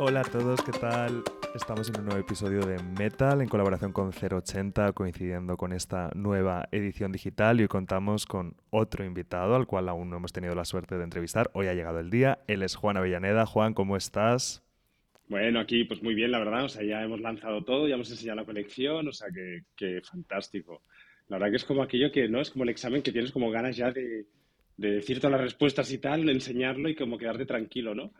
Hola a todos, ¿qué tal? Estamos en un nuevo episodio de Metal en colaboración con 080, coincidiendo con esta nueva edición digital y hoy contamos con otro invitado al cual aún no hemos tenido la suerte de entrevistar. Hoy ha llegado el día, él es Juan Avellaneda. Juan, ¿cómo estás? Bueno, aquí pues muy bien, la verdad, o sea, ya hemos lanzado todo, ya hemos enseñado la colección, o sea, que, fantástico. La verdad que es como aquello que, ¿no? Es como el examen que tienes como ganas ya de, de decir todas las respuestas y tal, enseñarlo y como quedarte tranquilo, ¿no?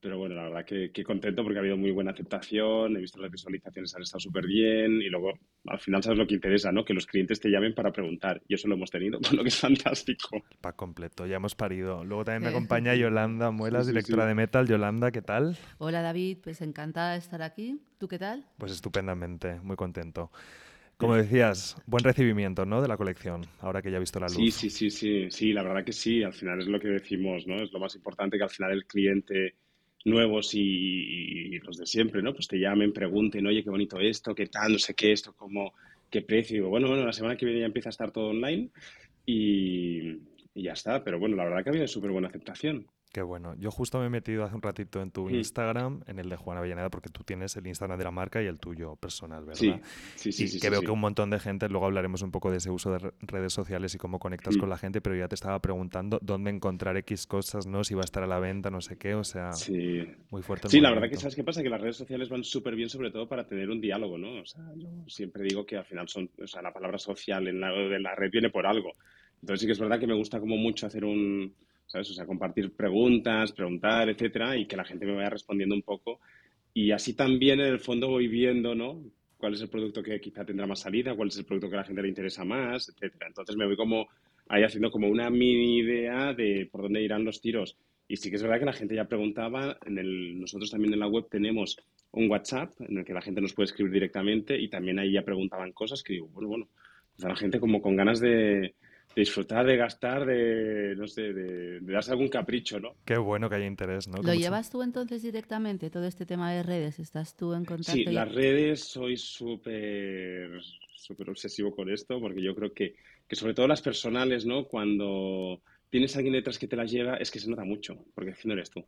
Pero bueno, la verdad que, que, contento porque ha habido muy buena aceptación, he visto las visualizaciones han estado súper bien y luego al final sabes lo que interesa, ¿no? Que los clientes te llamen para preguntar y eso lo hemos tenido, con lo que es fantástico. Pa completo, ya hemos parido. Luego también me acompaña Yolanda Muelas, sí, sí, directora sí. de Metal. Yolanda, ¿qué tal? Hola David, pues encantada de estar aquí. ¿Tú qué tal? Pues estupendamente, muy contento. Como decías, buen recibimiento, ¿no? De la colección, ahora que ya ha visto la luz. Sí, sí, sí, sí, sí, la verdad que sí, al final es lo que decimos, ¿no? Es lo más importante que al final el cliente nuevos y, los de siempre, ¿no? Pues te llamen, pregunten, oye, qué bonito esto, qué tal, no sé qué, esto, cómo, qué precio. Digo, bueno, bueno, la semana que viene ya empieza a estar todo online y, y ya está. Pero bueno, la verdad que ha habido súper buena aceptación. Qué bueno. Yo justo me he metido hace un ratito en tu Instagram, en el de Juan Avellaneda, porque tú tienes el Instagram de la marca y el tuyo personal, ¿verdad? Sí, sí, sí. Y sí, que sí, veo que un montón de gente, luego hablaremos un poco de ese uso de redes sociales y cómo conectas Mm. con la gente, pero ya te estaba preguntando dónde encontrar X cosas, ¿no? Si va a estar a la venta, no sé qué, o sea, Sí. muy fuerte. Sí, la verdad que sabes qué pasa, que las redes sociales van súper bien, sobre todo para tener un diálogo, ¿no? O sea, yo siempre digo que al final son, o sea, la palabra social en la red viene por algo. Entonces sí que es verdad que me gusta como mucho hacer un, ¿sabes? O sea, compartir preguntas, preguntar, etcétera, y que la gente me vaya respondiendo un poco. Y así también en el fondo voy viendo, ¿no? Cuál es el producto que quizá tendrá más salida, cuál es el producto que a la gente le interesa más, etcétera. Entonces me voy como ahí haciendo como una mini idea de por dónde irán los tiros. Y sí que es verdad que la gente ya preguntaba, en el, nosotros también en la web tenemos un WhatsApp en el que la gente nos puede escribir directamente y también ahí ya preguntaban cosas que digo, bueno, bueno, pues a la gente como con ganas de disfrutar, de gastar, de, no sé, de, de darse algún capricho, ¿no? Qué bueno que haya interés, ¿no? ¿Lo mucho- llevas tú entonces directamente, todo este tema de redes? ¿Estás tú en contacto? Sí, ya? las redes soy súper súper obsesivo con esto porque yo creo que, que sobre todo las personales, ¿no? Cuando tienes a alguien detrás que te las lleva, es que se nota mucho, porque es que no eres tú.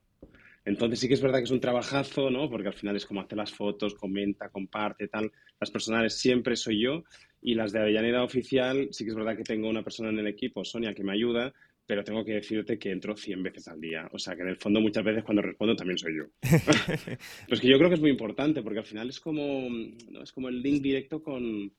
Entonces sí que es verdad que es un trabajazo, ¿no? Porque al final es como hacer las fotos, comenta, comparte, tal. Las personales siempre soy yo y las de Avellaneda Oficial sí que es verdad que tengo una persona en el equipo, Sonia, que me ayuda, pero tengo que decirte que entro 100 veces al día. O sea, que en el fondo muchas veces cuando respondo también soy yo. Pero es que yo creo que es muy importante porque al final es como, ¿no? es como el link directo con,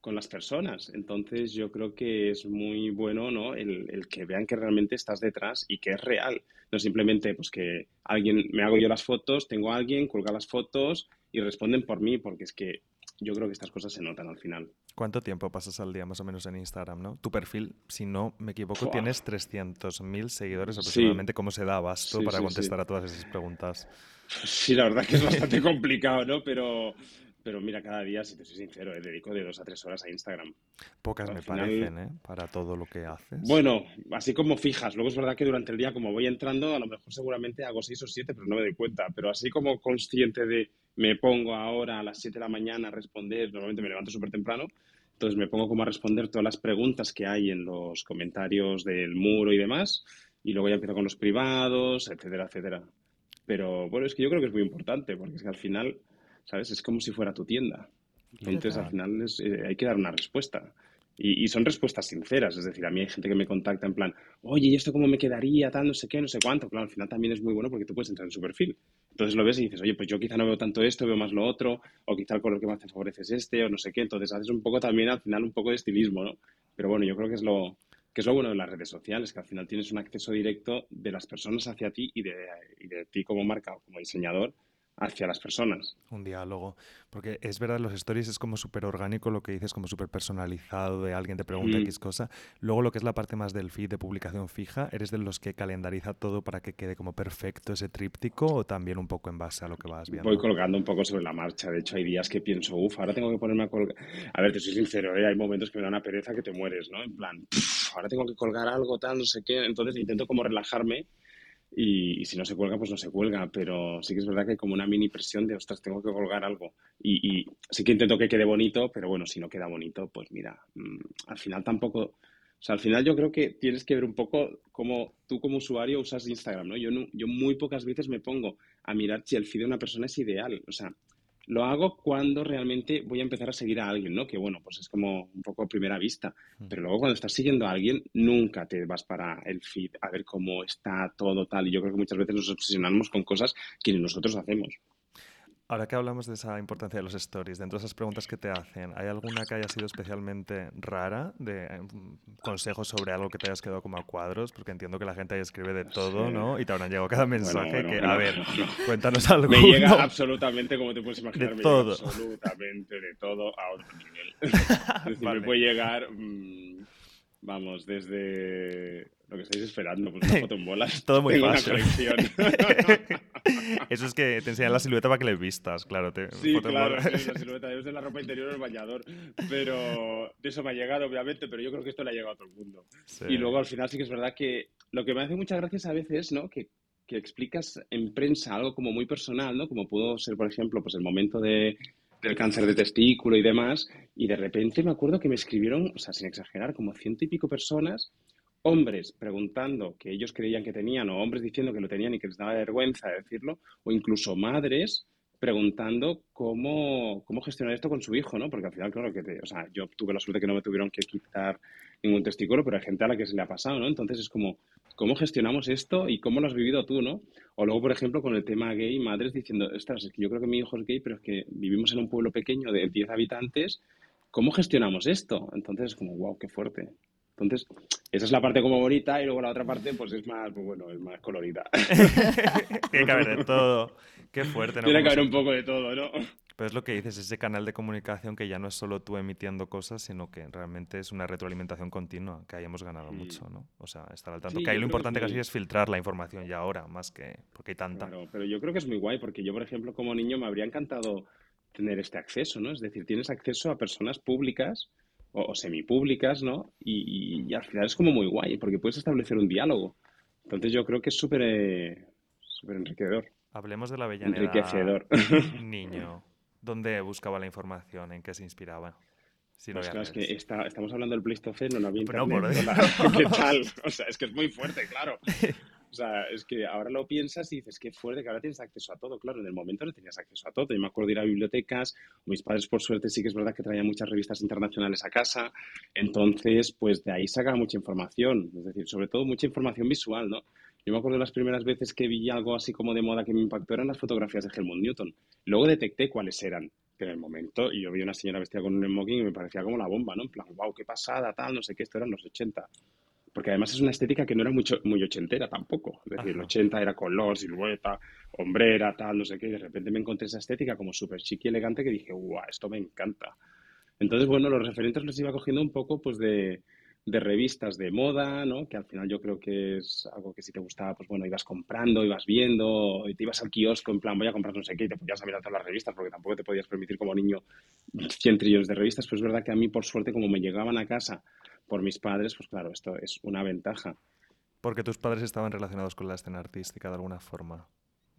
con las personas. Entonces yo creo que es muy bueno ¿no? el, el que vean que realmente estás detrás y que es real. No simplemente pues que alguien, me hago yo las fotos, tengo a alguien, cuelga las fotos y responden por mí, porque es que yo creo que estas cosas se notan al final. ¿Cuánto tiempo pasas al día más o menos en Instagram, no? Tu perfil, si no me equivoco, Fua. tienes 300.000 seguidores Sí. aproximadamente. ¿Cómo se da abasto Sí, para sí, contestar a todas esas preguntas? Sí, la verdad que es bastante complicado, ¿no? Pero, pero mira, cada día, si te soy sincero, eh, dedico de dos a tres horas a Instagram. Pocas Al me final- parecen, ¿eh? Para todo lo que haces. Bueno, así como fijas. Luego es verdad que durante el día, como voy entrando, a lo mejor seguramente hago seis o siete, pero no me doy cuenta. Pero así como consciente de me pongo ahora a las 7 de la mañana a responder, normalmente me levanto súper temprano, entonces me pongo como a responder todas las preguntas que hay en los comentarios del muro y demás, y luego ya empiezo con los privados, etcétera, etcétera. Pero bueno, es que yo creo que es muy importante, porque es que al final, ¿sabes? Es como si fuera tu tienda. Entonces, al final es, eh, hay que dar una respuesta. Y, y son respuestas sinceras, es decir, a mí hay gente que me contacta en plan, oye, ¿y esto cómo me quedaría? Tal, no sé qué, no sé cuánto. Claro, al final también es muy bueno porque tú puedes entrar en su perfil. Entonces lo ves y dices, oye, pues yo quizá no veo tanto esto, veo más lo otro, o quizá el color que más te favorece es este, o no sé qué. Entonces haces un poco también, al final, un poco de estilismo, ¿no? Pero bueno, yo creo que es lo, que es lo bueno de las redes sociales, que al final tienes un acceso directo de las personas hacia ti y de, y de ti como marca o como diseñador hacia las personas. Un diálogo. Porque es verdad, los stories es como súper orgánico lo que dices, como súper personalizado, de alguien te pregunta Mm. X cosa. Luego lo que es la parte más del feed de publicación fija, ¿eres de los que calendariza todo para que quede como perfecto ese tríptico o también un poco en base a lo que vas viendo? Voy colgando un poco sobre la marcha. De hecho, hay días que pienso, uff, ahora tengo que ponerme a colgar. A ver, te soy sincero, ¿eh? hay momentos que me da una pereza que te mueres, ¿no? En plan, "Pff, ahora tengo que colgar algo, tal, no sé qué. Entonces intento como relajarme y, y si no se cuelga, pues no se cuelga. Pero sí que es verdad que hay como una mini presión de, ostras, tengo que colgar algo. Y, y sí que intento que quede bonito, pero bueno, si no queda bonito, pues mira, mm, al final tampoco. O sea, al final yo creo que tienes que ver un poco cómo tú como usuario usas Instagram, ¿no? Yo, no- yo muy pocas veces me pongo a mirar si el feed de una persona es ideal. O sea, lo hago cuando realmente voy a empezar a seguir a alguien, ¿no? Que bueno, pues es como un poco a primera vista. Mm. Pero luego cuando estás siguiendo a alguien, nunca te vas para el feed a ver cómo está todo tal. Y yo creo que muchas veces nos obsesionamos con cosas que nosotros hacemos. Ahora que hablamos de esa importancia de los stories, dentro de esas preguntas que te hacen, ¿hay alguna que haya sido especialmente rara de eh, consejos sobre algo que te hayas quedado como a cuadros? Porque entiendo que la gente ahí escribe de todo, ¿no? Y te habrán llegado cada mensaje que, a ver, cuéntanos algo. Me llega absolutamente, como te puedes imaginar, de todo. absolutamente de todo a otro nivel. es decir, me puede llegar, mm, vamos, desde lo que estáis esperando, pues una foto en bolas. Todo muy fácil. Eso es que te enseñan la silueta para que le vistas, claro. Te, sí, claro, la silueta es de la ropa interior o el bañador. Pero de eso me ha llegado, obviamente, pero yo creo que esto le ha llegado a todo el mundo. Y luego al final sí que es verdad que lo que me hace muchas gracias a veces, ¿no? Que, que explicas en prensa algo como muy personal, ¿no? Como pudo ser, por ejemplo, pues el momento de, del cáncer de testículo y demás, y de repente me acuerdo que me escribieron, o sea, sin exagerar, como ciento y pico personas hombres preguntando que ellos creían que tenían o hombres diciendo que lo tenían y que les daba vergüenza decirlo, o incluso madres preguntando cómo, cómo gestionar esto con su hijo, ¿no? Porque al final, claro, que o sea, yo tuve la suerte que no me tuvieron que quitar ningún testículo, pero hay gente a la que se le ha pasado, ¿no? Entonces es como, ¿cómo gestionamos esto y cómo lo has vivido tú, ¿no? O luego, por ejemplo, con el tema gay, madres diciendo, ostras, es que yo creo que mi hijo es gay, pero es que vivimos en un pueblo pequeño de 10 habitantes, ¿cómo gestionamos esto? Entonces es como, wow, qué fuerte. Entonces, esa es la parte como bonita y luego la otra parte pues es más, pues, bueno, es más colorida. Tiene que haber de todo. Qué fuerte, ¿no? Tiene que haber un poco de todo, ¿no? Pero es lo que dices, ese canal de comunicación que ya no es solo tú emitiendo cosas, sino que realmente es una retroalimentación continua, que ahí hemos ganado mucho, ¿no? O sea, estar al tanto. que ahí lo importante casi es filtrar la información ya ahora, más que porque hay tanta. Claro, pero yo creo que es muy guay, porque yo, por ejemplo, como niño me habría encantado tener este acceso, ¿no? Es decir, tienes acceso a personas públicas o, semipúblicas, ¿no? Y, al final es como muy guay, porque puedes establecer un diálogo. Entonces yo creo que es súper eh, enriquecedor. Hablemos de la Avellaneda Enriquecedor. niño. ¿Dónde buscaba la información? ¿En qué se inspiraba? Si pues claro, es que estamos hablando del Pleistoceno, no había internet. ¿Qué tal? O sea, es que es muy fuerte, claro. O sea, es que ahora lo piensas y dices, qué fuerte que ahora tienes acceso a todo. Claro, en el momento no tenías acceso a todo. Yo me acuerdo de ir a bibliotecas, mis padres por suerte sí que es verdad que traían muchas revistas internacionales a casa, entonces pues de ahí sacaba mucha información, es decir, sobre todo mucha información visual, ¿no? Yo me acuerdo de las primeras veces que vi algo así como de moda que me impactó eran las fotografías de Helmut Newton. Luego detecté cuáles eran, en el momento, y yo vi una señora vestida con un smoking y me parecía como la bomba, ¿no? En plan, wow, qué pasada, tal, no sé qué, esto eran los 80 porque además es una estética que no era mucho, muy ochentera tampoco. Es decir, el 80 era color, silueta, hombrera, tal, no sé qué, y de repente me encontré esa estética como súper chic y elegante que dije, guau, esto me encanta. Entonces, bueno, los referentes los iba cogiendo un poco pues de, de revistas de moda, ¿no? Que al final yo creo que es algo que si te gustaba, pues bueno, ibas comprando, ibas viendo, y te ibas al kiosco en plan, voy a comprar no sé qué, y te podías mirar todas las revistas, porque tampoco te podías permitir como niño 100 trillones de revistas, pues es verdad que a mí, por suerte, como me llegaban a casa por mis padres, pues claro, esto es una ventaja. Porque tus padres estaban relacionados con la escena artística de alguna forma.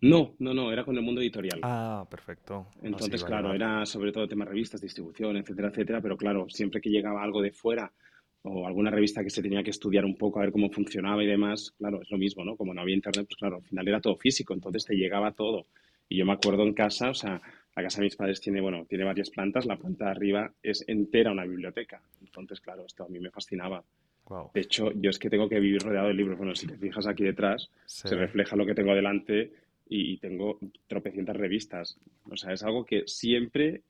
No, no, no, era con el mundo editorial. Ah, perfecto. Entonces, claro, era sobre todo temas revistas, distribución, etcétera, etcétera, pero claro, siempre que llegaba algo de fuera o alguna revista que se tenía que estudiar un poco a ver cómo funcionaba y demás, claro, es lo mismo, ¿no? Como no había internet, pues claro, al final era todo físico, entonces te llegaba todo. Y yo me acuerdo en casa, o sea, la casa de mis padres tiene, bueno, tiene varias plantas, la planta de arriba es entera una biblioteca. Entonces, claro, esto a mí me fascinaba. De hecho, yo es que tengo que vivir rodeado de libros. Bueno, si te fijas aquí detrás, se refleja lo que tengo delante y, tengo tropecientas revistas. O sea, es algo que siempre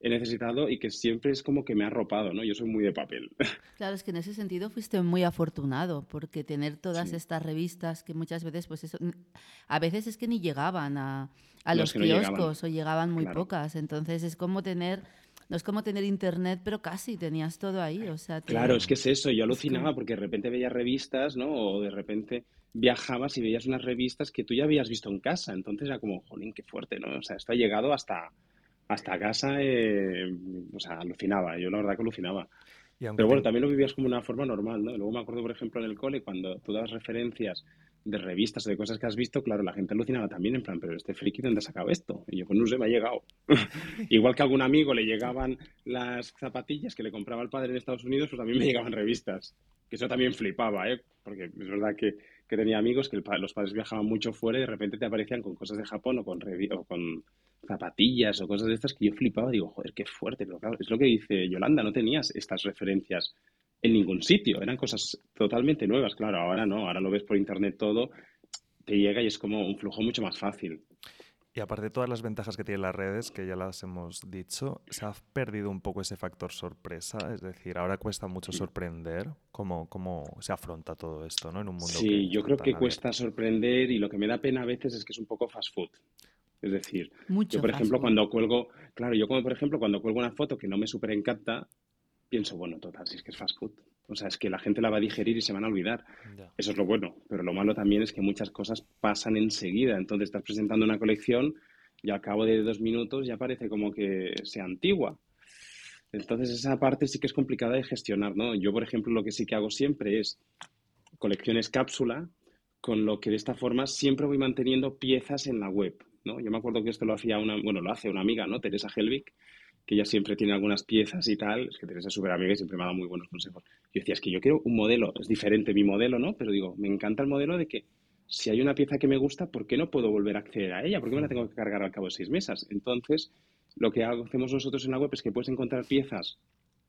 he necesitado y que siempre es como que me ha arropado, ¿no? Yo soy muy de papel. Claro, es que en ese sentido fuiste muy afortunado, porque tener todas estas revistas que muchas veces, pues eso, a veces es que ni llegaban a, a los kioscos o llegaban muy pocas. Entonces es como tener no es como tener internet, pero casi tenías todo ahí. O sea, Claro, es que es eso. Yo alucinaba porque de repente veías revistas, ¿no? O de repente viajabas y veías unas revistas que tú ya habías visto en casa. Entonces era como, jolín, qué fuerte, ¿no? O sea, esto ha llegado hasta, hasta casa, eh, o sea, alucinaba. Yo la verdad que alucinaba. Pero bueno, también lo vivías como una forma normal, ¿no? Luego me acuerdo, por ejemplo, en el cole, cuando tú dabas referencias de revistas o de cosas que has visto, claro, la gente alucinaba también, en plan, pero este friki, ¿dónde ha sacado esto? Y yo, pues no sé, me ha llegado. Igual que a algún amigo le llegaban las zapatillas que le compraba el padre en Estados Unidos, pues a mí me llegaban revistas. Que eso también flipaba, ¿eh? Porque es verdad que, que tenía amigos que los padres viajaban mucho fuera y de repente te aparecían con cosas de Japón o con, o con zapatillas o cosas de estas que yo flipaba. Digo, joder, qué fuerte. Pero claro, es lo que dice Yolanda, no tenías estas referencias en ningún sitio. Eran cosas totalmente nuevas. Claro, ahora no, ahora lo ves por internet todo, te llega y es como un flujo mucho más fácil. Y aparte de todas las ventajas que tienen las redes, que ya las hemos dicho, ¿se ha perdido un poco ese factor sorpresa? Es decir, ahora cuesta mucho sorprender. ¿Cómo, cómo se afronta todo esto ¿no? en un mundo Sí, yo creo que cuesta sorprender y lo que me da pena a veces es que es un poco fast food. Es decir, yo por ejemplo cuando cuelgo, claro, yo como por ejemplo cuando cuelgo una foto que no me súper encanta, pienso, bueno, total, si es que es fast food. O sea, es que la gente la va a digerir y se van a olvidar. Eso es lo bueno. Pero lo malo también es que muchas cosas pasan enseguida. Entonces estás presentando una colección y al cabo de dos minutos ya parece como que sea antigua. Entonces esa parte sí que es complicada de gestionar, ¿no? Yo, por ejemplo, lo que sí que hago siempre es colecciones cápsula, con lo que de esta forma siempre voy manteniendo piezas en la web, ¿no? Yo me acuerdo que esto lo hacía una, bueno, lo hace una amiga, ¿no? Teresa Helvig, que ella siempre tiene algunas piezas y tal, es que Teresa es súper amiga y siempre me ha dado muy buenos consejos. Yo decía, es que yo quiero un modelo, es diferente mi modelo, ¿no? Pero digo, me encanta el modelo de que si hay una pieza que me gusta, ¿por qué no puedo volver a acceder a ella? ¿Por qué me la tengo que cargar al cabo de seis meses? Entonces, lo que hacemos nosotros en la web es que puedes encontrar piezas,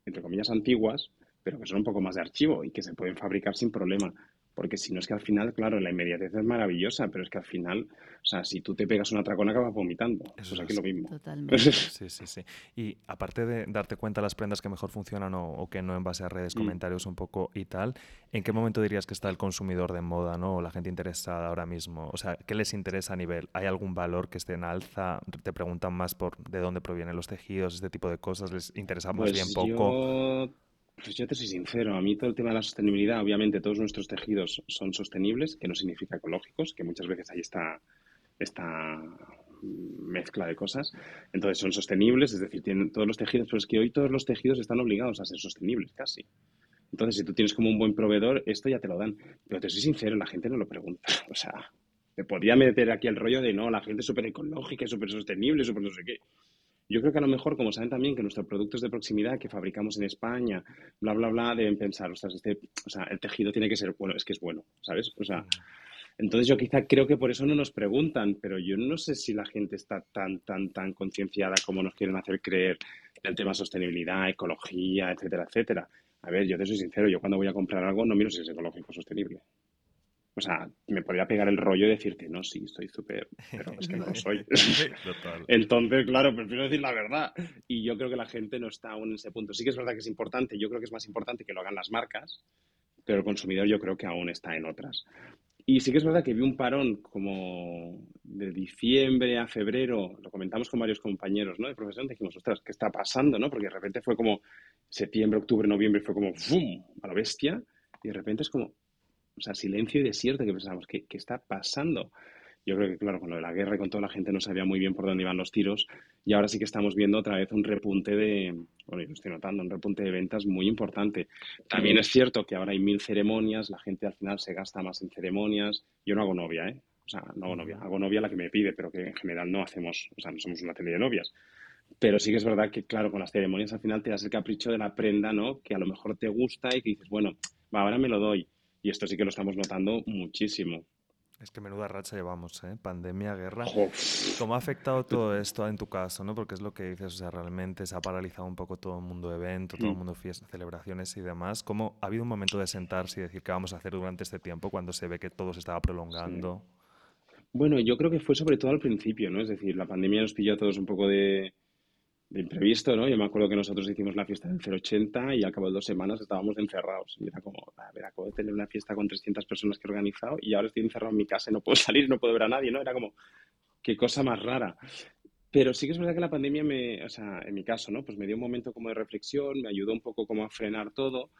entre comillas, antiguas, pero que son un poco más de archivo y que se pueden fabricar sin problema. Porque si no es que al final, claro, la inmediatez es maravillosa, pero es que al final, o sea, si tú te pegas una tracona acabas vomitando. Eso es aquí lo mismo. Totalmente. sí, sí, sí. Y aparte de darte cuenta las prendas que mejor funcionan o, que no en base a redes, mm. comentarios un poco y tal, ¿en qué momento dirías que está el consumidor de moda, ¿no? O la gente interesada ahora mismo. O sea, ¿qué les interesa a nivel? ¿Hay algún valor que esté en alza? ¿Te preguntan más por de dónde provienen los tejidos, este tipo de cosas? ¿Les interesa más pues bien poco? Pues yo te soy sincero, a mí todo el tema de la sostenibilidad, obviamente todos nuestros tejidos son sostenibles, que no significa ecológicos, que muchas veces hay esta, esta mezcla de cosas. Entonces son sostenibles, es decir, tienen todos los tejidos, pero es que hoy todos los tejidos están obligados a ser sostenibles casi. Entonces, si tú tienes como un buen proveedor, esto ya te lo dan. Pero te soy sincero, la gente no lo pregunta. O sea, me podría meter aquí el rollo de no, la gente es súper ecológica, súper sostenible, súper no sé qué. Yo creo que a lo mejor, como saben también que nuestros productos de proximidad que fabricamos en España, bla, bla, bla, deben pensar, ostras, este, o sea, el tejido tiene que ser bueno, es que es bueno, ¿sabes? O sea, entonces yo quizá creo que por eso no nos preguntan, pero yo no sé si la gente está tan, tan, tan concienciada como nos quieren hacer creer el tema sostenibilidad, ecología, etcétera, etcétera. A ver, yo te soy sincero, yo cuando voy a comprar algo no miro si es ecológico o sostenible. O sea, me podría pegar el rollo y decirte, no, sí, estoy súper, pero es que no lo soy. Entonces, claro, prefiero decir la verdad. Y yo creo que la gente no está aún en ese punto. Sí que es verdad que es importante, yo creo que es más importante que lo hagan las marcas, pero el consumidor yo creo que aún está en otras. Y sí que es verdad que vi un parón como de diciembre a febrero, lo comentamos con varios compañeros ¿no? de profesión, dijimos, ostras, ¿qué está pasando? ¿no? Porque de repente fue como septiembre, octubre, noviembre, fue como ¡fum! a la bestia, y de repente es como, o sea, silencio y desierto, que pensamos, ¿qué, ¿qué, está pasando? Yo creo que, claro, con lo de la guerra y con toda la gente no sabía muy bien por dónde iban los tiros y ahora sí que estamos viendo otra vez un repunte de, bueno, yo lo estoy notando, un repunte de ventas muy importante. También es cierto que ahora hay mil ceremonias, la gente al final se gasta más en ceremonias. Yo no hago novia, ¿eh? O sea, no hago novia. Hago novia la que me pide, pero que en general no hacemos, o sea, no somos una tele de novias. Pero sí que es verdad que, claro, con las ceremonias al final te das el capricho de la prenda, ¿no? Que a lo mejor te gusta y que dices, bueno, va, ahora me lo doy. Y esto sí que lo estamos notando muchísimo. Es que menuda racha llevamos, ¿eh? Pandemia, guerra. ¿Cómo ha afectado todo esto en tu caso, no? Porque es lo que dices, o sea, realmente se ha paralizado un poco todo el mundo evento, todo el mm. mundo fiestas, celebraciones y demás. ¿Cómo ha habido un momento de sentarse y decir qué vamos a hacer durante este tiempo cuando se ve que todo se estaba prolongando? Bueno, yo creo que fue sobre todo al principio, ¿no? Es decir, la pandemia nos pilló a todos un poco de, de imprevisto, ¿no? Yo me acuerdo que nosotros hicimos la fiesta del 080 y al cabo de dos semanas estábamos encerrados. Y era como, a ver, acabo de tener una fiesta con 300 personas que he organizado y ahora estoy encerrado en mi casa y no puedo salir, no puedo ver a nadie, ¿no? Era como, qué cosa más rara. Pero sí que es verdad que la pandemia me, o sea, en mi caso, ¿no? Pues me dio un momento como de reflexión, me ayudó un poco como a frenar todo.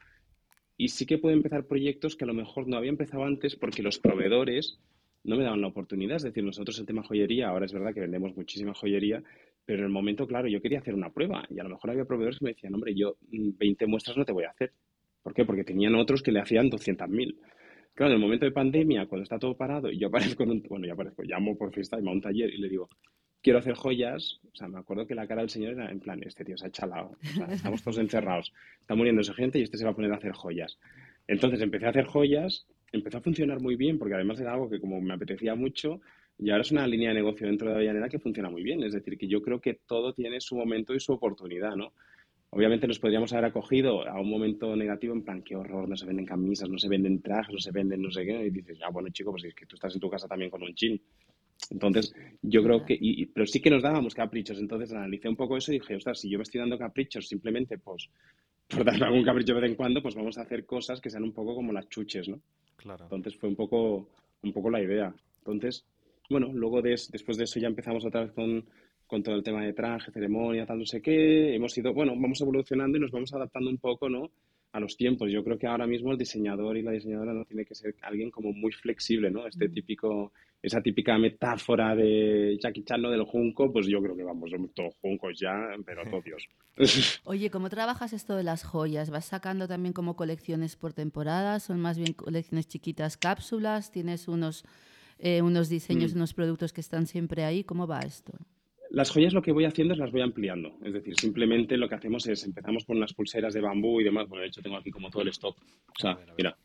Y sí que puedo empezar proyectos que a lo mejor no había empezado antes porque los proveedores no me daban la oportunidad. Es decir, nosotros el tema joyería, ahora es verdad que vendemos muchísima joyería, pero en el momento, claro, yo quería hacer una prueba y a lo mejor había proveedores que me decían, hombre, yo 20 mm, muestras no te voy a hacer. ¿Por qué? Porque tenían otros que le hacían 200.000. Claro, en el momento de pandemia, cuando está todo parado y yo aparezco en un, bueno, ya aparezco, llamo por FaceTime a un taller y le digo, quiero hacer joyas, o sea, me acuerdo que la cara del señor era en plan, este tío se ha chalado, estamos todos encerrados, está muriéndose gente y este se va a poner a hacer joyas. Entonces empecé a hacer joyas, empezó a funcionar muy bien porque además era algo que como me apetecía mucho y ahora es una línea de negocio dentro de Avellaneda que funciona muy bien. Es decir, que yo creo que todo tiene su momento y su oportunidad, ¿no? Obviamente nos podríamos haber acogido a un momento negativo en plan, qué horror, no se venden camisas, no se venden trajes, no se venden no sé qué. Y dices, ah, bueno, chico, pues es que tú estás en tu casa también con un chin. Entonces, yo creo que, y, pero sí que nos dábamos caprichos. Entonces, analicé un poco eso y dije, ostras, si yo me estoy dando caprichos simplemente, pues, por darme algún capricho de vez en cuando, pues vamos a hacer cosas que sean un poco como las chuches, ¿no? Claro. Entonces, fue un poco, un poco la idea. Entonces, bueno, luego después de eso ya empezamos otra vez con, con todo el tema de traje, ceremonia, tal, no sé qué. Hemos ido, bueno, vamos evolucionando y nos vamos adaptando un poco, ¿no? A los tiempos. Yo creo que ahora mismo el diseñador y la diseñadora no tiene que ser alguien como muy flexible, ¿no? Este típico, esa típica metáfora de Jackie Chan, ¿no? Del junco, pues yo creo que vamos, somos todos juncos ya, pero todos. Oye, ¿cómo trabajas esto de las joyas? ¿Vas sacando también como colecciones por temporadas? ¿Son más bien colecciones chiquitas, cápsulas? ¿Tienes unos eh, unos diseños, mm. unos productos que están siempre ahí. ¿Cómo va esto? Las joyas lo que voy haciendo es las voy ampliando. Es decir, simplemente lo que hacemos es empezamos con unas pulseras de bambú y demás. Bueno, de hecho tengo aquí como todo el stock. O sea, mira.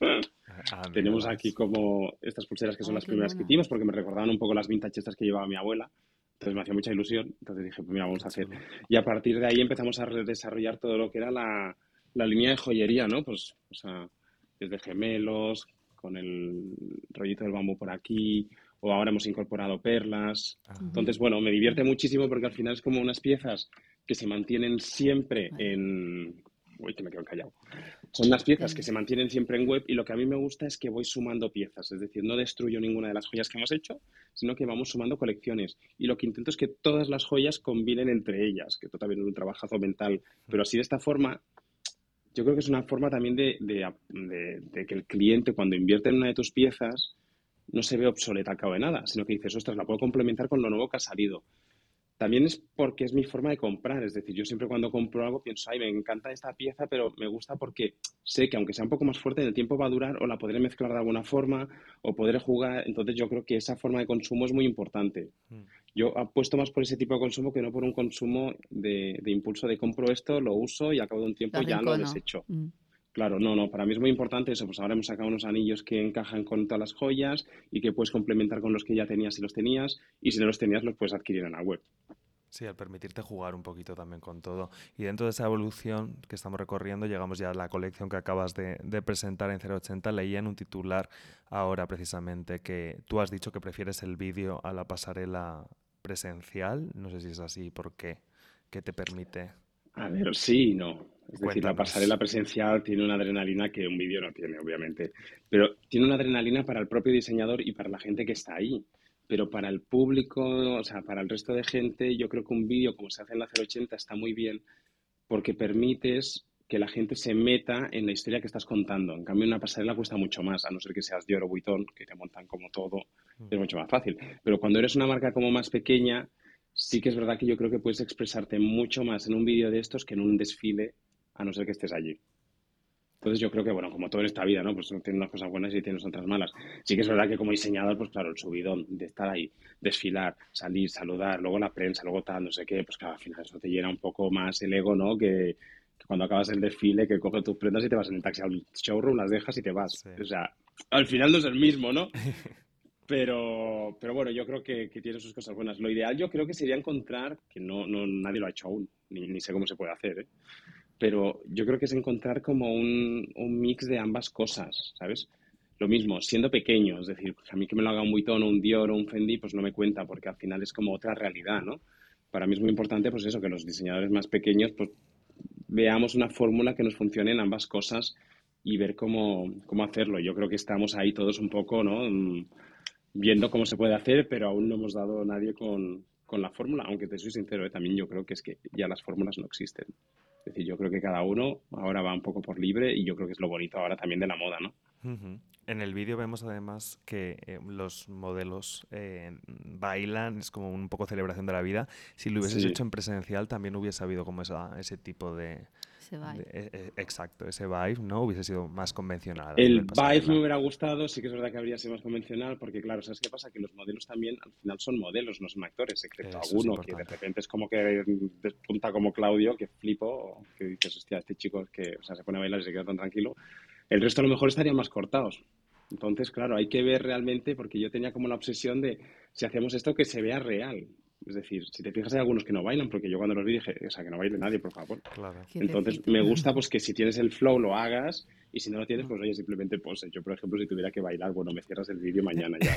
Ah, Tenemos aquí como estas pulseras que son las primeras que hicimos porque me recordaban un poco las vintage estas que llevaba mi abuela. Entonces me hacía mucha ilusión. Entonces dije, pues mira, vamos a hacer. Y a partir de ahí empezamos a desarrollar todo lo que era la, la línea de joyería, ¿no? Pues, o sea, desde gemelos, con el rollito del bambú por aquí, o ahora hemos incorporado perlas. Entonces, bueno, me divierte muchísimo porque al final es como unas piezas que se mantienen siempre en... Uy, que me quedo callado. Son unas piezas que se mantienen siempre en web y lo que a mí me gusta es que voy sumando piezas, es decir, no destruyo ninguna de las joyas que hemos hecho, sino que vamos sumando colecciones. Y lo que intento es que todas las joyas combinen entre ellas, que esto también es un trabajazo mental, pero así de esta forma yo creo que es una forma también de, que el cliente cuando invierte en una de tus piezas no se ve obsoleta al cabo de nada, sino que dices, ostras, la puedo complementar con lo nuevo que ha salido. También es porque es mi forma de comprar, es decir, yo siempre cuando compro algo pienso, ay, me encanta esta pieza, pero me gusta porque sé que aunque sea un poco más fuerte, en el tiempo va a durar o la podré mezclar de alguna forma o podré jugar, entonces yo creo que esa forma de consumo es muy importante. Mm. Yo apuesto más por ese tipo de consumo que no por un consumo de, impulso de compro esto, lo uso y a cabo de un tiempo ya lo desecho. Mm. Claro, no, no, para mí es muy importante eso, pues ahora hemos sacado unos anillos que encajan con todas las joyas y que puedes complementar con los que ya tenías si los tenías y si no los tenías los puedes adquirir en la web. Sí, al permitirte jugar un poquito también con todo. Y dentro de esa evolución que estamos recorriendo, llegamos ya a la colección que acabas de, presentar en 080. Leía en un titular ahora precisamente que tú has dicho que prefieres el vídeo a la pasarela presencial. No sé si es así, ¿por qué? ¿Qué te permite? A ver, sí y no. Es decir, la pasarela presencial tiene una adrenalina que un vídeo no tiene, obviamente. Pero tiene una adrenalina para el propio diseñador y para la gente que está ahí pero para el público, o sea, para el resto de gente, yo creo que un vídeo como se hace en la 080 está muy bien porque permites que la gente se meta en la historia que estás contando. En cambio, una pasarela cuesta mucho más, a no ser que seas Dior o Vuitton, que te montan como todo, mm. es mucho más fácil. Pero cuando eres una marca como más pequeña, sí que es verdad que yo creo que puedes expresarte mucho más en un vídeo de estos que en un desfile, a no ser que estés allí. Entonces yo creo que, bueno, como todo en esta vida, ¿no? Pues tiene unas cosas buenas y tiene otras malas. Sí que es verdad que como diseñador, pues claro, el subidón de estar ahí, desfilar, salir, saludar, luego la prensa, luego tal, no sé qué, pues claro, al final eso te llena un poco más el ego, ¿no? Que, cuando acabas el desfile, que coges tus prendas y te vas en el taxi al showroom, las dejas y te vas. O sea, al final no es el mismo, ¿no? Pero, pero bueno, yo creo que, tiene sus cosas buenas. Lo ideal yo creo que sería encontrar, que no, no nadie lo ha hecho aún, ni, ni sé cómo se puede hacer, ¿eh? Pero yo creo que es encontrar como un, un mix de ambas cosas, ¿sabes? Lo mismo, siendo pequeño, es decir, pues a mí que me lo haga un Vuitton o un Dior o un Fendi, pues no me cuenta, porque al final es como otra realidad, ¿no? Para mí es muy importante, pues eso, que los diseñadores más pequeños, pues veamos una fórmula que nos funcione en ambas cosas y ver cómo, cómo hacerlo. Yo creo que estamos ahí todos un poco, ¿no? Mm, viendo cómo se puede hacer, pero aún no hemos dado nadie con, con la fórmula, aunque te soy sincero, ¿eh? también yo creo que es que ya las fórmulas no existen. Es decir, yo creo que cada uno ahora va un poco por libre y yo creo que es lo bonito ahora también de la moda, ¿no? En el vídeo vemos además que eh, los modelos eh, bailan, es como un poco celebración de la vida. Si lo hubieses hecho en presencial también hubiese habido como esa, ese tipo de, ese vibe. Eh, eh, exacto, ese vibe, ¿no? Hubiese sido más convencional. El vibe me hubiera gustado, sí que es verdad que habría sido más convencional, porque claro, ¿sabes qué pasa? Que los modelos también al final son modelos, no son actores, excepto alguno que de repente es como que despunta como Claudio, que flipo, que dices, hostia, este chico que, o sea, se pone a bailar y se queda tan tranquilo. El resto a lo mejor estarían más cortados. Entonces, claro, hay que ver realmente, porque yo tenía como la obsesión de si hacemos esto que se vea real. Es decir, si te fijas hay algunos que no bailan, porque yo cuando los vi dije, o sea, que no baile nadie, por favor. Claro. Entonces, me gusta pues que si tienes el flow lo hagas y si no lo tienes, pues oye, simplemente pose. Yo, por ejemplo, si tuviera que bailar, bueno, me cierras el vídeo mañana ya.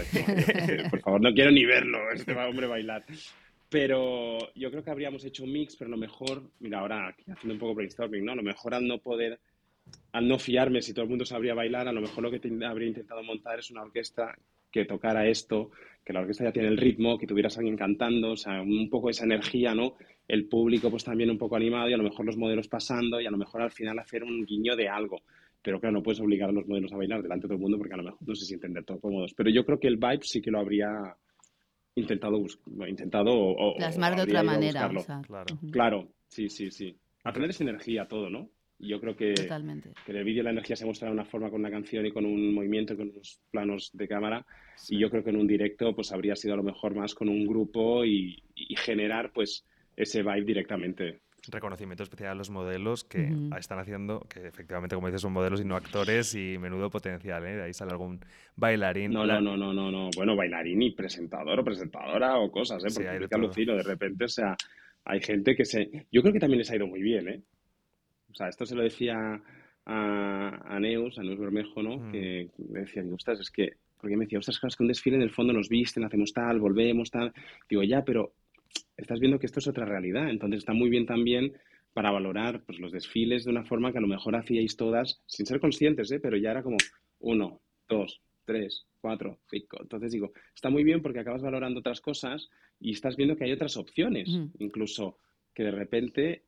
por favor, no quiero ni verlo, este hombre bailar. Pero yo creo que habríamos hecho un mix, pero lo mejor, mira, ahora haciendo un poco brainstorming, ¿no? A lo mejor al no poder, al no fiarme si todo el mundo sabría bailar, a lo mejor lo que habría intentado montar es una orquesta que tocara esto, que la orquesta ya tiene el ritmo, que tuvieras alguien cantando, o sea, un poco esa energía, ¿no? El público pues también un poco animado y a lo mejor los modelos pasando y a lo mejor al final hacer un guiño de algo. Pero claro, no puedes obligar a los modelos a bailar delante de todo el mundo porque a lo mejor no se sienten del todo cómodos. Pero yo creo que el vibe sí que lo habría intentado intentado o, plasmar de otra manera. claro. claro, sí, sí, sí. Aprender esa energía todo, ¿no? Yo creo que, que en el vídeo la energía se muestra de una forma con una canción y con un movimiento y con unos planos de cámara. Y yo creo que en un directo pues habría sido a lo mejor más con un grupo y, generar pues ese vibe directamente reconocimiento especial a los modelos que están haciendo, que efectivamente, como dices, son modelos y no actores y menudo potencial, ¿eh? De ahí sale algún bailarín. No, no, no, no, no, no. Bueno, bailarín y presentador o presentadora o cosas, ¿eh? Porque sí, alucino, de repente, o sea, hay gente que se... Yo creo que también les ha ido muy bien, ¿eh? O sea, esto se lo decía a, Neus, a Neus Bermejo, ¿no? Mm. Que le decía, digo, ostras, es que, porque me decía, ostras, es que un desfile en el fondo nos visten, hacemos tal, volvemos, tal. Digo, ya, pero estás viendo que esto es otra realidad. Entonces está muy bien también para valorar pues, los desfiles de una forma que a lo mejor hacíais todas, sin ser conscientes, ¿eh? pero ya era como uno, dos, tres, cuatro, cinco. Entonces digo, está muy bien porque acabas valorando otras cosas y estás viendo que hay otras opciones, incluso que de repente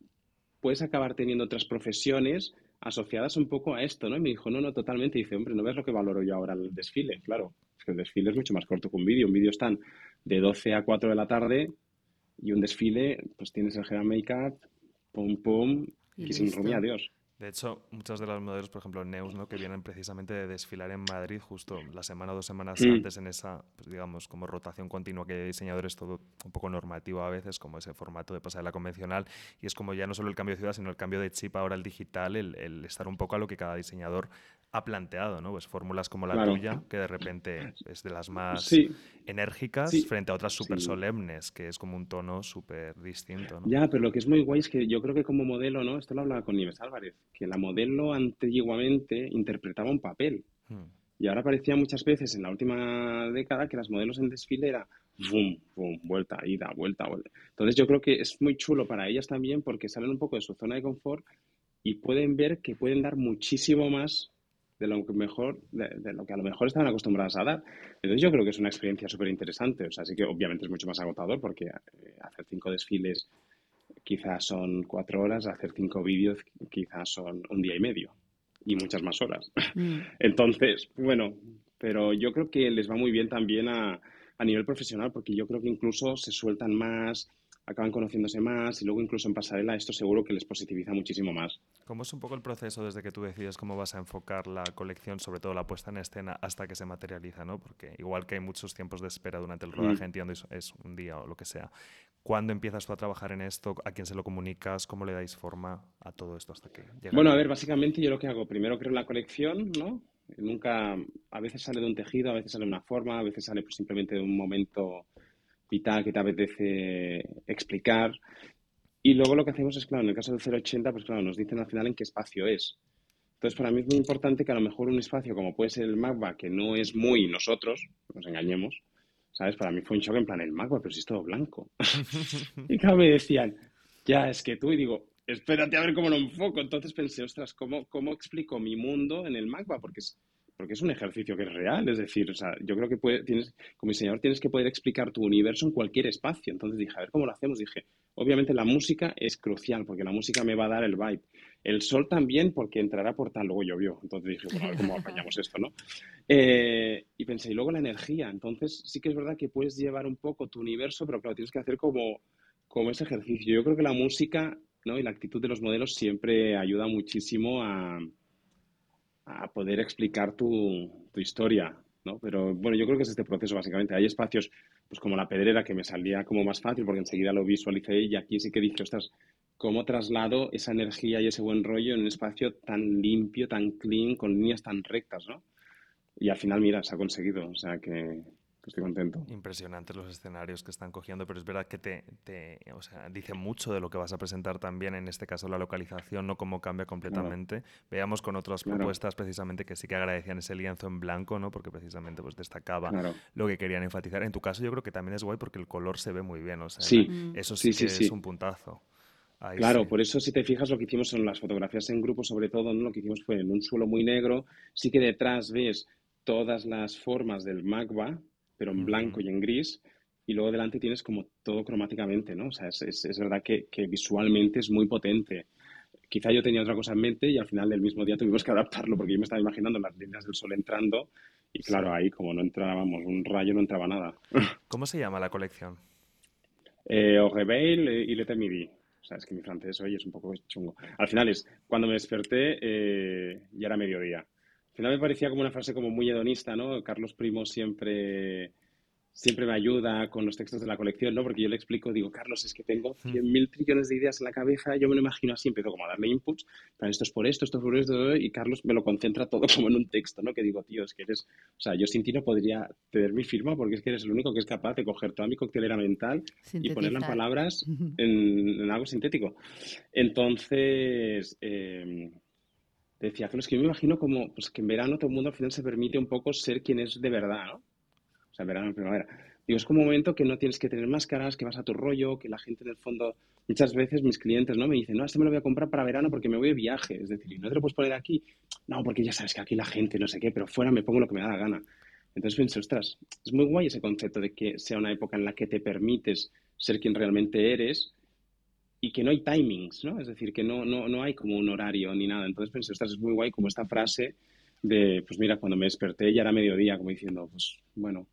puedes acabar teniendo otras profesiones asociadas un poco a esto, ¿no? Y me dijo, no, no, totalmente. Y dice, hombre, ¿no ves lo que valoro yo ahora el desfile? Claro, es que el desfile es mucho más corto que un vídeo. Un vídeo están de 12 a 4 de la tarde y un desfile, pues tienes el hair make-up, pum, pum, y, sin rumia, adiós. De hecho, muchos de los modelos, por ejemplo, Neus, ¿no? que vienen precisamente de desfilar en Madrid justo la semana o dos semanas mm. antes en esa, pues, digamos, como rotación continua que hay diseñadores, todo un poco normativo a veces, como ese formato de pasarela convencional. Y es como ya no solo el cambio de ciudad, sino el cambio de chip ahora el digital, el, el estar un poco a lo que cada diseñador ha planteado, ¿no? Pues fórmulas como la tuya, que de repente es de las más enérgicas, frente a otras súper solemnes, que es como un tono súper distinto, ¿no? Ya, pero lo que es muy guay es que yo creo que como modelo, ¿no? Esto lo hablaba con Nieves Álvarez, que la modelo antiguamente interpretaba un papel. Hmm. Y ahora parecía muchas veces en la última década que las modelos en desfile era boom, boom, vuelta, ida, vuelta, vuelta. Entonces yo creo que es muy chulo para ellas también porque salen un poco de su zona de confort y pueden ver que pueden dar muchísimo más de lo que mejor, de, lo que a lo mejor estaban acostumbradas a dar. Entonces yo creo que es una experiencia súper interesante. O sea, sí que obviamente es mucho más agotador porque eh, hacer cinco desfiles quizás son cuatro horas, hacer cinco vídeos quizás son un día y medio y muchas más horas. Mm. Entonces, bueno, pero yo creo que les va muy bien también a, a nivel profesional porque yo creo que incluso se sueltan más, acaban conociéndose más y luego incluso en pasarela esto seguro que les positiviza muchísimo más. ¿Cómo es un poco el proceso desde que tú decides cómo vas a enfocar la colección, sobre todo la puesta en escena, hasta que se materializa? ¿no? Porque igual que hay muchos tiempos de espera durante el rodaje, mm. entiendo, es un día o lo que sea. ¿Cuándo empiezas tú a trabajar en esto? ¿A quién se lo comunicas? ¿Cómo le dais forma a todo esto hasta que llega? Bueno, a ver, básicamente yo lo que hago, primero creo la colección, ¿no? Nunca, a veces sale de un tejido, a veces sale de una forma, a veces sale pues, simplemente de un momento vital que te apetece explicar. Y luego lo que hacemos es, claro, en el caso del 080, pues claro, nos dicen al final en qué espacio es. Entonces, para mí es muy importante que a lo mejor un espacio como puede ser el MACBA, que no es muy nosotros, nos engañemos, ¿sabes? Para mí fue un shock en plan el MACBA, pero si es todo blanco. y claro, me decían, ya, es que tú, y digo, espérate a ver cómo lo enfoco. Entonces pensé, ostras, ¿cómo, cómo explico mi mundo en el MACBA? Porque es, porque es un ejercicio que es real, es decir, o sea, yo creo que tienes, como diseñador tienes que poder explicar tu universo en cualquier espacio. Entonces dije, a ver cómo lo hacemos. Dije, obviamente la música es crucial, porque la música me va a dar el vibe. El sol también, porque entrará por tal, luego llovió. Entonces dije, bueno, a ver cómo apañamos esto, ¿no? Eh, y pensé, y luego la energía. Entonces sí que es verdad que puedes llevar un poco tu universo, pero claro, tienes que hacer como, como ese ejercicio. Yo creo que la música ¿no? y la actitud de los modelos siempre ayuda muchísimo a a poder explicar tu, historia. ¿no? Pero bueno, yo creo que es este proceso básicamente. Hay espacios, pues como la pedrera, que me salía como más fácil porque enseguida lo visualicé y aquí sí que dije, ostras, ¿cómo traslado esa energía y ese buen rollo en un espacio tan limpio, tan clean, con líneas tan rectas, ¿no? Y al final, mira, se ha conseguido. O sea que, estoy contento. Impresionantes los escenarios que están cogiendo, pero es verdad que te, te o sea, dice mucho de lo que vas a presentar también, en este caso la localización, no cómo cambia completamente. Veamos con otras propuestas precisamente que sí que agradecían ese lienzo en blanco, ¿no? Porque precisamente pues destacaba lo que querían enfatizar. En tu caso yo creo que también es guay porque el color se ve muy bien, o sea, sí. eso sí, que es un puntazo. Claro, por eso si te fijas lo que hicimos son las fotografías en grupo, sobre todo, ¿no? lo que hicimos fue en un suelo muy negro, sí que detrás ves todas las formas del magma, pero en blanco y en gris, y luego delante tienes como todo cromáticamente, ¿no? O sea, es, es, verdad que, que, visualmente es muy potente. Quizá yo tenía otra cosa en mente y al final del mismo día tuvimos que adaptarlo porque yo me estaba imaginando las líneas del sol entrando y claro, ahí como no entrábamos un rayo no entraba nada. ¿Cómo se llama la colección? Eh, Oreveil y Le Midi. O sea, es que mi francés hoy es un poco chungo. Al final es, cuando me desperté eh, ya era mediodía final me parecía como una frase como muy hedonista, ¿no? Carlos Primo siempre, siempre me ayuda con los textos de la colección, ¿no? Porque yo le explico, digo, Carlos, es que tengo 100.000 hmm. trillones de ideas en la cabeza, yo me lo imagino así, empiezo como a darle inputs, esto es por esto, esto es por esto, y Carlos me lo concentra todo como en un texto, ¿no? Que digo, tío, es que eres, o sea, yo sin ti no podría tener mi firma porque es que eres el único que es capaz de coger toda mi coctelera mental y ponerla en palabras en, algo sintético. Entonces, eh, decía, pero es que yo me imagino como pues, que en verano todo el mundo al final se permite un poco ser quien es de verdad, ¿no? Sea, verano, en primavera. Digo, es como un momento que no tienes que tener máscaras, que vas a tu rollo, que la gente en el fondo, muchas veces mis clientes, ¿no? Me dicen, no, este me lo voy a comprar para verano porque me voy de viaje. Es decir, ¿no te lo puedes poner aquí? No, porque ya sabes que aquí la gente no sé qué, pero fuera me pongo lo que me da la gana. Entonces pienso, ostras, es muy guay ese concepto de que sea una época en la que te permites ser quien realmente eres y que no hay timings, ¿no? Es decir, que no, no, no hay como un horario ni nada. Entonces pensé, esta es muy guay como esta frase de, pues mira, cuando me desperté ya era mediodía, como diciendo, pues bueno,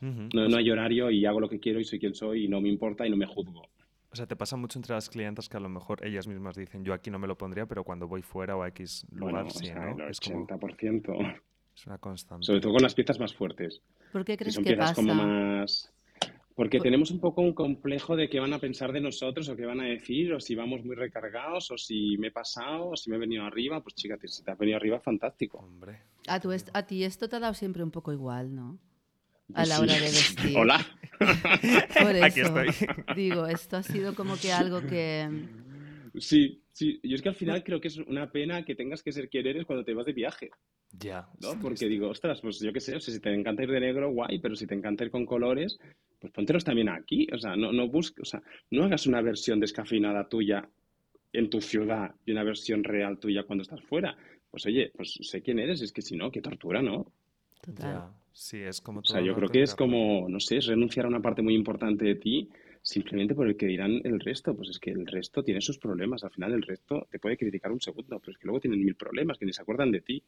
no, no hay horario y hago lo que quiero y soy quien soy y no me importa y no me juzgo. O sea, te pasa mucho entre las clientas que a lo mejor ellas mismas dicen, yo aquí no me lo pondría, pero cuando voy fuera o a X lugar, sí, ¿no? El 80%. Es una constante. Sobre todo con las piezas más fuertes. ¿Por qué crees que pasa? como más porque tenemos un poco un complejo de qué van a pensar de nosotros o qué van a decir, o si vamos muy recargados, o si me he pasado, o si me he venido arriba. Pues chica, si te has venido arriba, fantástico. Hombre. A, tu a ti esto te ha dado siempre un poco igual, ¿no? A la hora de vestir. Hola. Por eso, Aquí estoy. Digo, esto ha sido como que algo que... Sí, sí. Yo es que al final creo que es una pena que tengas que ser quien eres cuando te vas de viaje. Ya. ¿no? Porque digo, ostras, pues yo qué sé, o sea, si te encanta ir de negro, guay, pero si te encanta ir con colores, pues póntelos también aquí. O sea, no, no busques, o sea, no hagas una versión descafeinada tuya en tu ciudad y una versión real tuya cuando estás fuera. Pues oye, pues sé quién eres, es que si no, qué tortura, ¿no? Total. Sí, es como todo. O sea, yo creo que es como, no sé, es renunciar a una parte muy importante de ti simplemente por el que dirán el resto. Pues es que el resto tiene sus problemas. Al final, el resto te puede criticar un segundo, pero es que luego tienen mil problemas que ni se acuerdan de ti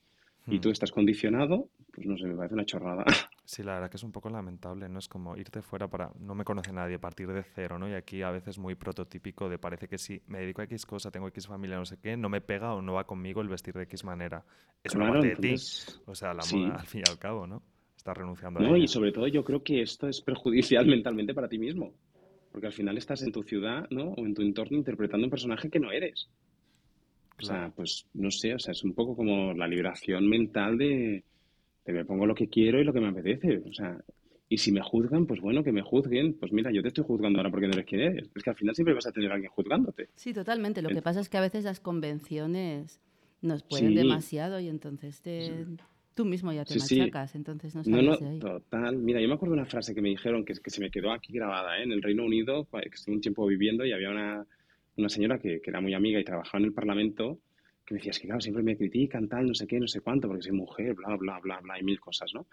y tú hmm. estás condicionado, pues no sé, me parece una chorrada. Sí, la verdad que es un poco lamentable, ¿no? Es como irte fuera para... No me conoce nadie, partir de cero, ¿no? Y aquí a veces muy prototípico de parece que si me dedico a X cosa, tengo X familia, no sé qué, no me pega o no va conmigo el vestir de X manera. Es una parte de ti. O sea, la moda, al fin y al cabo, ¿no? Estás renunciando a No, y sobre todo yo creo que esto es perjudicial mentalmente para ti mismo. Porque al final estás en tu ciudad, ¿no? O en tu entorno interpretando un personaje que no eres. O sea, pues no sé, o sea, es un poco como la liberación mental de, de me pongo lo que quiero y lo que me apetece. O sea, y si me juzgan, pues bueno, que me juzguen. Pues mira, yo te estoy juzgando ahora porque no eres quien eres. Es que al final siempre vas a tener a alguien juzgándote. Sí, totalmente. Lo que pasa es que a veces las convenciones nos pueden demasiado y entonces te... tú mismo ya te machacas, entonces no No, no, total. Mira, yo me acuerdo de una frase que me dijeron que, que se me quedó aquí grabada, ¿eh? en el Reino Unido, que estuve un tiempo viviendo y había una, una señora que, que, era muy amiga y trabajaba en el Parlamento, que me decía, es que claro, siempre me critican, tal, no sé qué, no sé cuánto, porque soy mujer, bla, bla, bla, bla, y mil cosas, ¿no?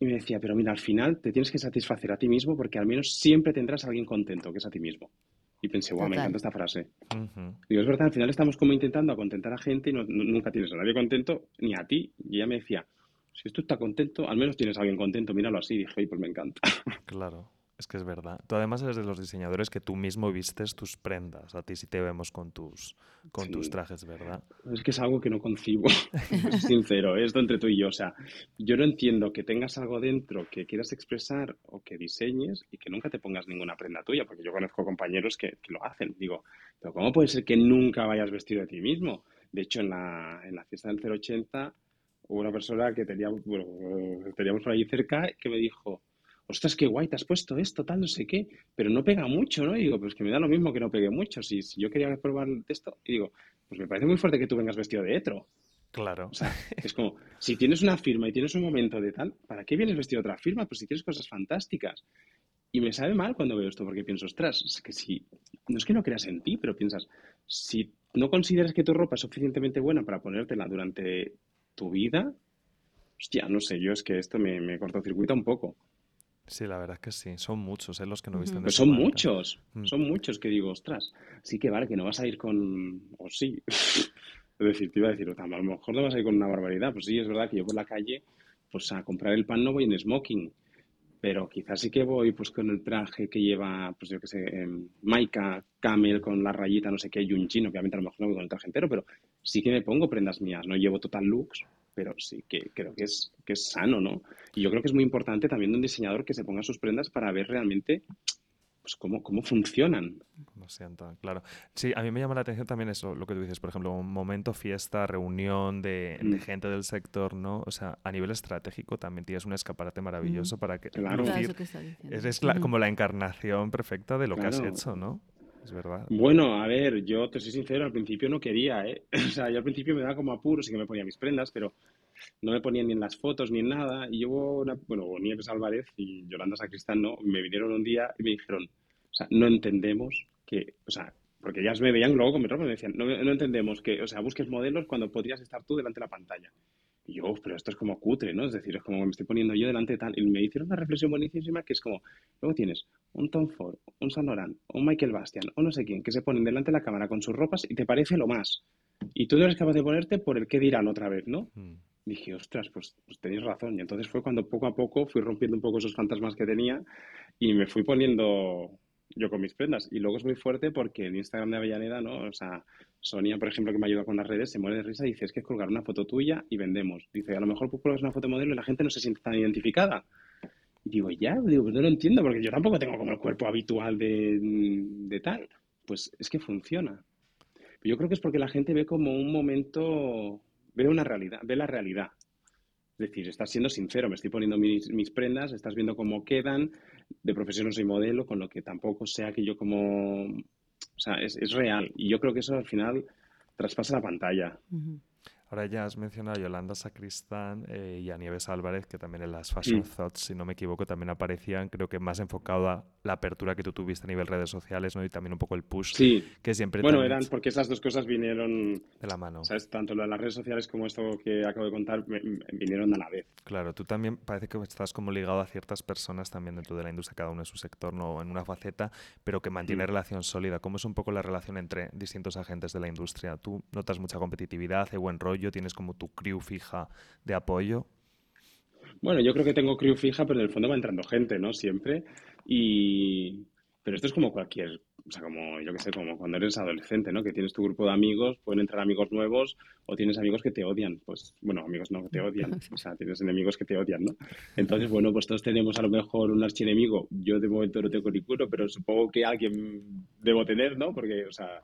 Y me decía, pero mira, al final te tienes que satisfacer a ti mismo porque al menos siempre tendrás a alguien contento, que es a ti mismo. Y pensé, guau, me encanta esta frase. Y es verdad, al final estamos como intentando contentar a gente y nunca tienes a nadie contento, ni a ti. Y ella me decía, si tú estás contento, al menos tienes a alguien contento, míralo así. Y dije, pues me encanta. Claro Es que es verdad. Tú además eres de los diseñadores que tú mismo vistes tus prendas. A ti sí te vemos con tus, con tus trajes, ¿verdad? Es que es algo que no concibo, sincero, esto entre tú y yo. O sea, yo no entiendo que tengas algo dentro que quieras expresar o que diseñes y que nunca te pongas ninguna prenda tuya, porque yo conozco compañeros que, lo hacen. Digo, pero ¿cómo puede ser que nunca vayas vestido de ti mismo? De hecho, en la, en la fiesta del 080 hubo una persona que teníamos, bueno, teníamos por ahí cerca que me dijo ostras, qué guay, te has puesto esto, tal, no sé qué, pero no pega mucho, ¿no? Y digo, pues que me da lo mismo que no pegue mucho. Si, si yo quería probar esto, y digo, pues me parece muy fuerte que tú vengas vestido de hetero. Claro. O sea, es como, si tienes una firma y tienes un momento de tal, ¿para qué vienes vestido de otra firma? Pues si tienes cosas fantásticas. Y me sabe mal cuando veo esto, porque pienso, ostras, es que si, no es que no creas en ti, pero piensas, si no consideras que tu ropa es suficientemente buena para ponértela durante tu vida, hostia, no sé, yo es que esto me, me cortocircuita un poco. Sí, la verdad es que sí. Son muchos ¿eh? los que no visten de son muchos. Mm. Son muchos que digo, ostras, sí que vale, que no vas a ir con... O sí. es decir, te iba a decir, a lo mejor no vas a ir con una barbaridad. Pues sí, es verdad que yo por la calle, pues a comprar el pan no voy en smoking. Pero quizás sí que voy pues con el traje que lleva, pues yo qué sé, em, Maika, Camel con la rayita, no sé qué, y un chino. Obviamente a lo mejor no voy con el traje entero, pero sí que me pongo prendas mías. No llevo total looks, pero sí que creo que es, que es sano, ¿no? Y yo creo que es muy importante también un diseñador que se ponga sus prendas para ver realmente pues cómo, cómo funcionan. Lo siento, claro. Sí, a mí me llama la atención también eso, lo que tú dices, por ejemplo, un momento, fiesta, reunión de, mm. gente del sector, ¿no? O sea, a nivel estratégico también tienes un escaparate maravilloso mm. para que... Claro. es, como la encarnación perfecta de lo que has hecho, ¿no? Es verdad. Bueno, a ver, yo te soy sincero, al principio no quería, ¿eh? O sea, yo al principio me daba como apuros y que me ponía mis prendas, pero no me ponían ni en las fotos ni en nada. Y yo, una, bueno, Nieves Álvarez y Yolanda Sacristán, ¿no? Me vinieron un día y me dijeron, o sea, no entendemos que, o sea, porque ellas me veían luego con mi ropa y me decían, no, no entendemos que, o sea, busques modelos cuando podrías estar tú delante de la pantalla. Y yo, pero esto es como cutre, ¿no? Es decir, es como me estoy poniendo yo delante de tal. Y me hicieron una reflexión buenísima que es como, luego tienes un Tom Ford, un Saint Laurent, un Michael Bastian, o no sé quién, que se ponen delante de la cámara con sus ropas y te parece lo más. Y tú no eres capaz de ponerte por el qué dirán otra vez, ¿no? Mm. Dije, ostras, pues, pues tenéis razón. Y entonces fue cuando poco a poco fui rompiendo un poco esos fantasmas que tenía y me fui poniendo yo con mis prendas. Y luego es muy fuerte porque en Instagram de Avellaneda, ¿no? O sea, Sonia, por ejemplo, que me ayuda con las redes, se muere de risa y dice, es que es colgar una foto tuya y vendemos. Dice, a lo mejor colgas una foto modelo y la gente no se siente tan identificada. Y digo, ya, digo, pues no lo entiendo porque yo tampoco tengo como el cuerpo habitual de, de tal. Pues es que funciona. Yo creo que es porque la gente ve como un momento, ve una realidad, ve la realidad. Es decir, estás siendo sincero, me estoy poniendo mis, mis prendas, estás viendo cómo quedan, de profesión no soy modelo, con lo que tampoco sea que yo como... O sea, es, es real. Y yo creo que eso al final traspasa la pantalla. Ahora ya has mencionado a Yolanda Sacristán eh, y a Nieves Álvarez, que también en las Fashion Thoughts, si no me equivoco, también aparecían, creo que más enfocado a la apertura que tú tuviste a nivel redes sociales, ¿no? Y también un poco el push sí. que siempre... Bueno, eran porque esas dos cosas vinieron... De la mano. ¿sabes? Tanto lo de las redes sociales como esto que acabo de contar vinieron a la vez. Claro, tú también parece que estás como ligado a ciertas personas también dentro de la industria, cada uno en su sector, no en una faceta, pero que mantiene relación sólida. ¿Cómo es un poco la relación entre distintos agentes de la industria? ¿Tú notas mucha competitividad, hay buen rollo, tienes como tu crew fija de apoyo? Bueno, yo creo que tengo crew fija, pero en el fondo va entrando gente, ¿no? Siempre. Y... Pero esto es como cualquier, o sea, como yo que sé, como cuando eres adolescente, ¿no? Que tienes tu grupo de amigos, pueden entrar amigos nuevos o tienes amigos que te odian. Pues, bueno, amigos no que te odian, o sea, tienes enemigos que te odian, ¿no? Entonces, bueno, pues todos tenemos a lo mejor un archienemigo. Yo de momento no tengo ninguno, pero supongo que alguien debo tener, ¿no? Porque, o sea,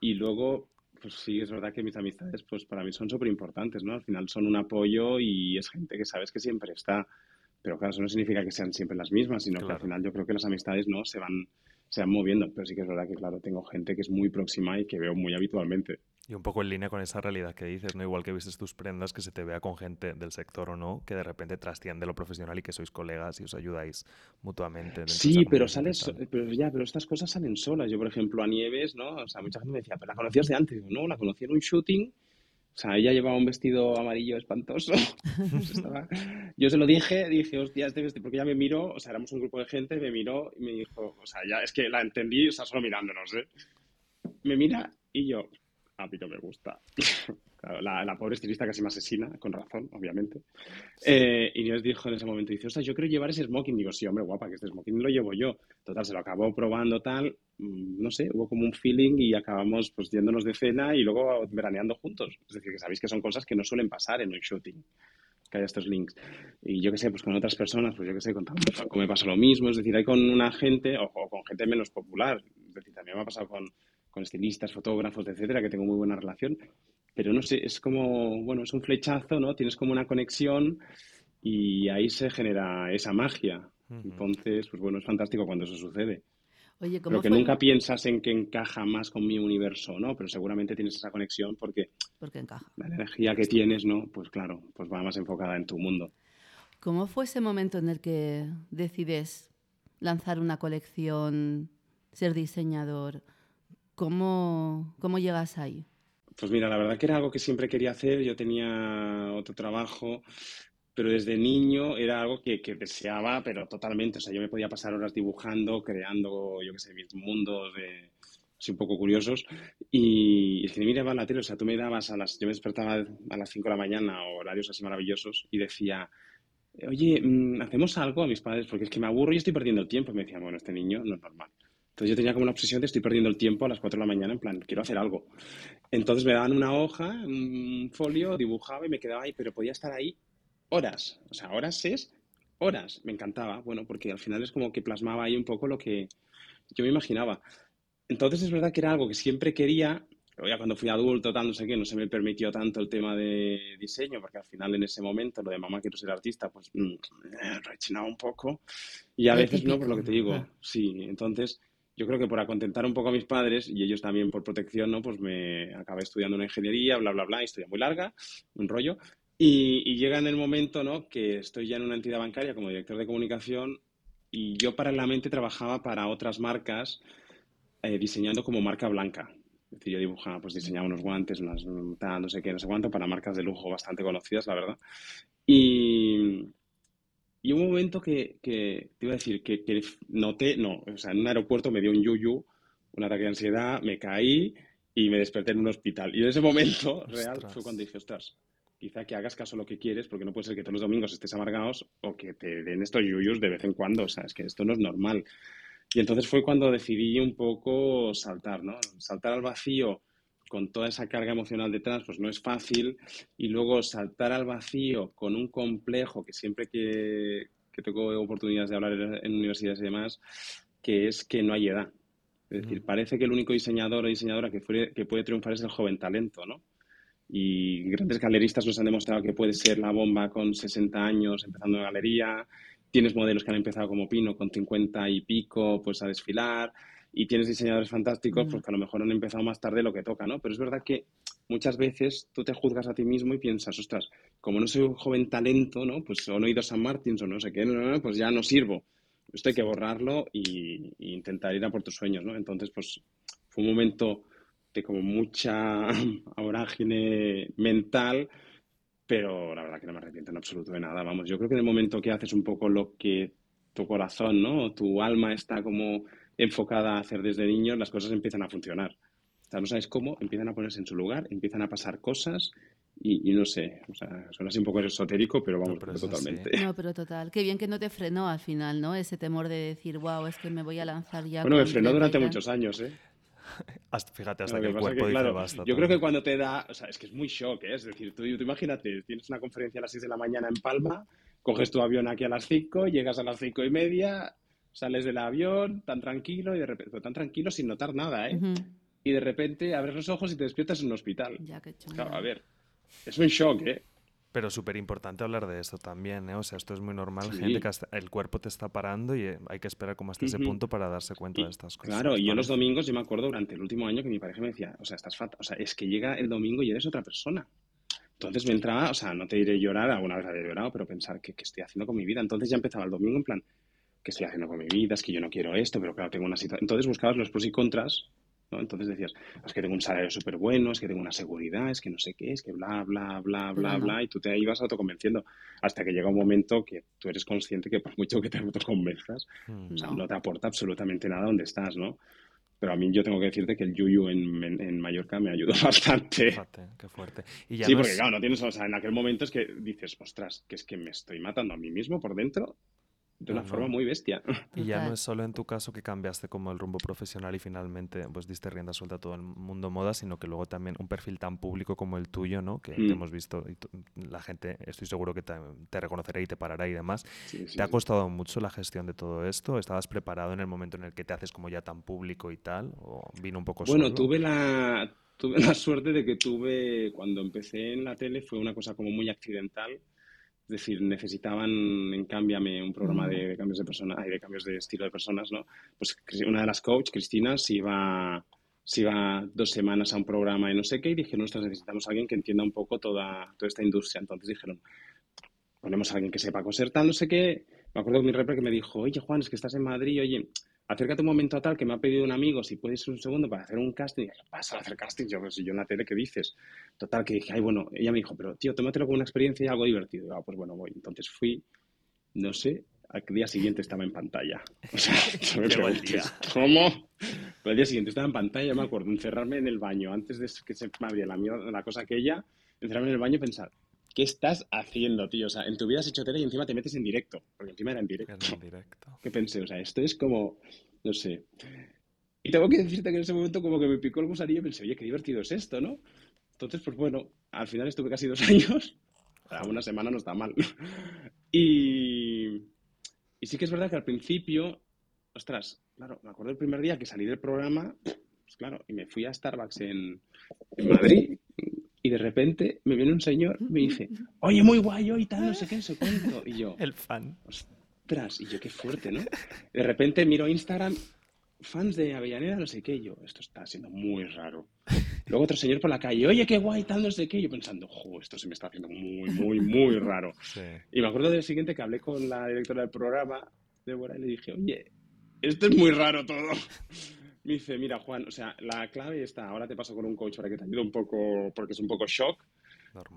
y luego pues sí, es verdad que mis amistades, pues para mí son súper importantes, ¿no? Al final son un apoyo y es gente que sabes que siempre está. Pero claro, eso no significa que sean siempre las mismas, sino que al final yo creo que las amistades no se van, se van moviendo. Pero sí que es verdad que, claro, tengo gente que es muy próxima y que veo muy habitualmente. Y un poco en línea con esa realidad que dices, ¿no? Igual que vistes tus prendas, que se te vea con gente del sector o no, que de repente trasciende lo profesional y que sois colegas y os ayudáis mutuamente. Sí, pero sales, pero ya, pero estas cosas salen solas. Yo, por ejemplo, a Nieves, ¿no? O sea, mucha gente me decía, pero la conocías de antes. no, la conocí en un shooting. O sea, ella llevaba un vestido amarillo espantoso. Pues yo se lo dije, dije, hostia, este porque ella me miró, o sea, éramos un grupo de gente, me miró y me dijo, o sea, ya es que la entendí, o sea, solo mirándonos, ¿eh? Me mira y yo, a mí no me gusta. la, pobre estilista casi me asesina, con razón, obviamente. Eh, y Inés dijo en ese momento, dice, ostras, yo quiero llevar ese smoking. Digo, sí, hombre, guapa, que este smoking lo llevo yo. Total, se lo acabó probando tal, mm, no sé, hubo como un feeling y acabamos pues yéndonos de cena y luego veraneando juntos. Es decir, que sabéis que son cosas que no suelen pasar en un shooting que haya estos links. Y yo qué sé, pues con otras personas, pues yo qué sé, con me pasa lo mismo. Es decir, hay con una gente o, con gente menos popular. Es decir, también me ha pasado con, con estilistas, fotógrafos, etcétera, que tengo muy buena relación. Pero no sé, es como, bueno, es un flechazo, ¿no? Tienes como una conexión y ahí se genera esa magia. Entonces, pues bueno, es fantástico cuando eso sucede. Oye, ¿cómo Pero que nunca piensas en que encaja más con mi universo, ¿no? Pero seguramente tienes esa conexión porque, porque encaja. la energía que tienes, ¿no? Pues claro, pues va más enfocada en tu mundo. ¿Cómo fue ese momento en el que decides lanzar una colección, ser diseñador? ¿Cómo, cómo llegas ahí? Pues mira, la verdad que era algo que siempre quería hacer. Yo tenía otro trabajo, pero desde niño era algo que, deseaba, pero totalmente. O sea, yo me podía pasar horas dibujando, creando, yo qué sé, mis mundos de, así un poco curiosos. Y, es que miraba la tele, o sea, tú me dabas a las, yo me despertaba a las 5 de la mañana, horarios así maravillosos, y decía, oye, mm, ¿hacemos algo a mis padres? Porque es que me aburro y estoy perdiendo el tiempo. Y me decían, bueno, este niño no es normal. Entonces yo tenía como una obsesión de estoy perdiendo el tiempo a las 4 de la mañana, en plan, quiero hacer algo. Entonces me daban una hoja, un folio, dibujaba y me quedaba ahí, pero podía estar ahí horas. O sea, horas es horas. Me encantaba, bueno, porque al final es como que plasmaba ahí un poco lo que yo me imaginaba. Entonces es verdad que era algo que siempre quería, pero ya cuando fui adulto, tal, no sé qué, no se me permitió tanto el tema de diseño, porque al final en ese momento lo de mamá quiero ser artista, pues mm, rechinaba un poco. Y a veces no, por lo que te digo, sí. Entonces yo creo que por acontentar un poco a mis padres y ellos también por protección, ¿no? Pues me acabé estudiando una ingeniería, bla, bla, bla, historia muy larga, un rollo. Y, llega en el momento, ¿no? Que estoy ya en una entidad bancaria como director de comunicación y yo paralelamente trabajaba para otras marcas eh, diseñando como marca blanca. Es decir, yo dibujaba, pues diseñaba unos guantes, unas, no sé qué, no sé cuánto, para marcas de lujo bastante conocidas, la verdad. Y, y un momento que, que, te iba a decir, que, que, noté, no, o sea, en un aeropuerto me dio un yuyu, un ataque de ansiedad, me caí y me desperté en un hospital. Y en ese momento real fue cuando dije, ostras, quizá que hagas caso a lo que quieres, porque no puede ser que todos los domingos estés amargados o que te den estos yuyus de vez en cuando, o sea, es que esto no es normal. Y entonces fue cuando decidí un poco saltar, ¿no? Saltar al vacío con toda esa carga emocional detrás, pues no es fácil. Y luego saltar al vacío con un complejo que siempre que, que tengo oportunidades de hablar en universidades y demás, que es que no hay edad. Es decir, parece que el único diseñador o diseñadora que, que puede triunfar es el joven talento, ¿no? Y grandes galeristas nos han demostrado que puede ser la bomba con 60 años empezando en galería. Tienes modelos que han empezado como Pino con 50 y pico, pues a desfilar y tienes diseñadores fantásticos, pues que a lo mejor han empezado más tarde lo que toca, ¿no? Pero es verdad que muchas veces tú te juzgas a ti mismo y piensas, ostras, como no soy un joven talento, ¿no? Pues o no he ido a San Martín o no sé qué, pues ya no sirvo. Esto hay que borrarlo y, intentar ir a por tus sueños, ¿no? Entonces, pues fue un momento de como mucha vorágine mental, pero la verdad que no me arrepiento en absoluto de nada. Vamos, yo creo que en el momento que haces un poco lo que tu corazón, ¿no? Tu alma está como enfocada a hacer desde niños, las cosas empiezan a funcionar. O sea, no sabes cómo, empiezan a ponerse en su lugar, empiezan a pasar cosas y, no sé, o sea, suena así un poco esotérico, pero vamos, totalmente. No, pero total. Qué bien que no te frenó al final, ¿no? Ese temor de decir, wow, es que me voy a lanzar ya. Bueno, me frenó durante muchos años, ¿eh? fíjate, hasta que, el cuerpo dice basta. Yo creo que cuando te da, o sea, es que es muy shock, ¿eh? Es decir, tú, tú imagínate, tienes una conferencia a las 6 de la mañana en Palma, coges tu avión aquí a las 5, llegas a las 5 y media, Sales del avión tan tranquilo y de repente, tan tranquilo sin notar nada, ¿eh? Y de repente abres los ojos y te despiertas en un hospital. Ya, qué claro, a ver, es un shock, ¿eh? Pero súper importante hablar de esto también, ¿eh? O sea, esto es muy normal, gente que el cuerpo te está parando y eh, hay que esperar como hasta ese punto para darse cuenta de estas cosas. Claro, y yo los domingos, yo me acuerdo durante el último año que mi pareja me decía, o sea, estás fatal, o sea, es que llega el domingo y eres otra persona. Entonces me entraba, o sea, no te diré llorar, alguna vez había llorado, pero pensar, ¿qué, ¿qué, estoy haciendo con mi vida? Entonces ya empezaba el domingo en plan, ¿qué estoy haciendo con mi vida? Es que yo no quiero esto, pero claro, tengo una situación. Entonces buscabas los pros y contras, ¿no? Entonces decías, es que tengo un salario súper bueno, es que tengo una seguridad, es que no sé qué, es que bla, bla, bla, bla, bla, y tú te ibas autoconvenciendo hasta que llega un momento que tú eres consciente que por mucho que te autoconvenzas, mm. o sea, no. te aporta absolutamente nada donde estás, ¿no? pero a mí yo tengo que decirte que el yuyu en, en, Mallorca me ayudó bastante. Fíjate, qué fuerte. sí, porque claro, no tienes, o sea, en aquel momento es que dices, ostras, que es que me estoy matando a mí mismo por dentro de una forma muy bestia. Y ya no es solo en tu caso que cambiaste como el rumbo profesional y finalmente pues diste rienda suelta a todo el mundo moda, sino que luego también un perfil tan público como el tuyo, ¿no? Que mm. hemos visto y la gente, estoy seguro que te, reconocerá y te parará y demás. ¿Te ha costado mucho la gestión de todo esto? ¿Estabas preparado en el momento en el que te haces como ya tan público y tal? ¿O vino un poco Bueno, tuve la tuve la suerte de que tuve cuando empecé en la tele fue una cosa como muy accidental es decir, necesitaban en Cámbiame un programa de, cambios de personas de cambios de estilo de personas, ¿no? Pues una de las coach, Cristina, se iba, se iba dos semanas a un programa y no sé qué y dijeron, nosotros necesitamos a alguien que entienda un poco toda, toda esta industria. Entonces dijeron, ponemos a alguien que sepa coser tal, no sé qué. Me acuerdo de mi repre que me dijo, oye Juan, es que estás en Madrid, oye, acércate un momento a tal que me ha pedido un amigo si puedes un segundo para hacer un casting. Y dije, pasa a hacer casting, yo, pues, si yo en la tele, ¿qué dices? Total, que dije, ay, bueno, ella me dijo, pero tío, tómatelo como una experiencia y algo divertido. Y, ah, pues bueno, voy. Entonces fui, no sé, al día siguiente estaba en pantalla. O sea, me ¿cómo? Pero al día siguiente estaba en pantalla, me acuerdo, encerrarme en el baño antes de que se me abriera la, la cosa aquella, encerrarme en el baño y pensar, ¿qué estás haciendo, tío? O sea, en tu vida has hecho tele y encima te metes en directo, porque encima era en directo. en directo. ¿Qué pensé? O sea, esto es como, no sé. Y tengo que decirte que en ese momento como que me picó el gusanillo y pensé, oye, qué divertido es esto, ¿no? Entonces, pues bueno, al final estuve casi dos años. O una semana no está mal. Y, y sí que es verdad que al principio, ostras, claro, me acuerdo el primer día que salí del programa, pues claro, y me fui a Starbucks en, en Madrid y de repente me viene un señor y me dice, oye, muy guay hoy, tal, no sé qué, eso cuento. Y yo, el fan. Ostras, y yo, qué fuerte, ¿no? De repente miro Instagram, fans de Avellaneda, no sé qué, y yo, esto está siendo muy raro. Luego otro señor por la calle, oye, qué guay, tal, no sé qué, y yo pensando, jo, esto se me está haciendo muy, muy, muy raro. Y me acuerdo del siguiente que hablé con la directora del programa, Débora, y le dije, oye, esto es muy raro todo. Me dice, mira, Juan, o sea, la clave está, ahora te paso con un coach para que te ayude un poco, porque es un poco shock.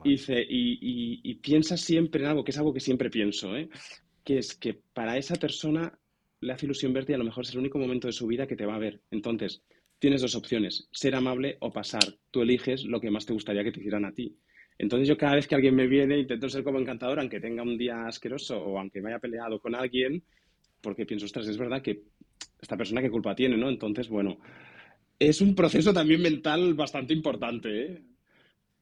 Y dice, y, y, piensa siempre en algo, que es algo que siempre pienso, ¿eh? que es que para esa persona le hace ilusión verte y a lo mejor es el único momento de su vida que te va a ver. Entonces, tienes dos opciones, ser amable o pasar. Tú eliges lo que más te gustaría que te hicieran a ti. Entonces yo cada vez que alguien me viene intento ser como encantador, aunque tenga un día asqueroso o aunque me haya peleado con alguien, porque pienso, ostras, es verdad que esta persona qué culpa tiene, ¿no? Entonces, bueno, es un proceso también mental bastante importante, ¿eh?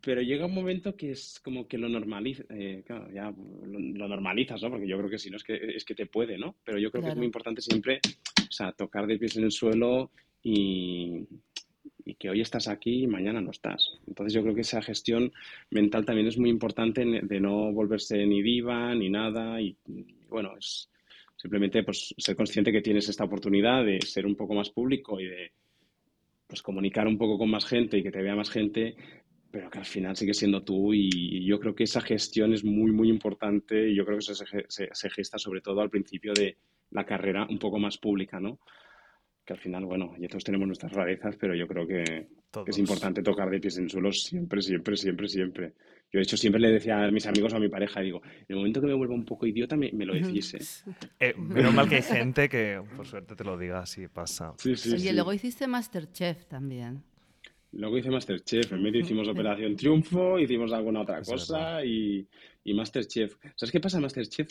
Pero llega un momento que es como que lo normaliza, eh, claro, ya lo, normalizas, ¿no? Porque yo creo que si no es que, es que te puede, ¿no? Pero yo creo que es muy importante siempre, o sea, tocar de pies en el suelo y, y que hoy estás aquí y mañana no estás. Entonces yo creo que esa gestión mental también es muy importante de no volverse ni diva ni nada y bueno, es, Simplemente pues, ser consciente que tienes esta oportunidad de ser un poco más público y de pues, comunicar un poco con más gente y que te vea más gente, pero que al final sigue siendo tú y yo creo que esa gestión es muy, muy importante y yo creo que eso se, gesta sobre todo al principio de la carrera un poco más pública, ¿no? Que al final, bueno, ya todos tenemos nuestras rarezas, pero yo creo que, es importante tocar de pies en suelo siempre, siempre, siempre, siempre. Yo, de hecho, siempre le decía a mis amigos o a mi pareja, digo, en el momento que me vuelva un poco idiota, me, lo decís, ¿eh? ¿eh? Menos mal que hay gente que, por suerte, te lo diga así, pasa. Sí, sí, Oye, luego hiciste Masterchef también. Luego hice Masterchef, en medio hicimos Operación Triunfo, hicimos alguna otra cosa y, y, Masterchef. ¿Sabes qué pasa Masterchef?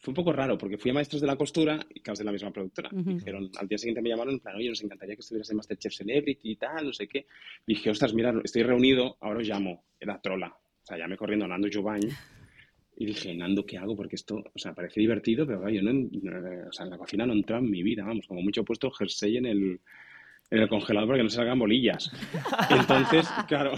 Fue un poco raro porque fui a Maestros de la Costura y que de la misma productora. Dijeron, al día siguiente me llamaron en plan, oye, nos encantaría que estuvieras en Masterchef Celebrity y tal, no sé qué. Y dije, ostras, mira, estoy reunido, ahora os llamo. Era trola. O sea, me corriendo Nando Jubain y dije, Nando, ¿qué hago? Porque esto, o sea, parece divertido, pero yo no, o sea, en la cocina no entra en mi vida, vamos, como mucho he puesto jersey en el, en el congelador para que no salgan bolillas. Entonces, claro,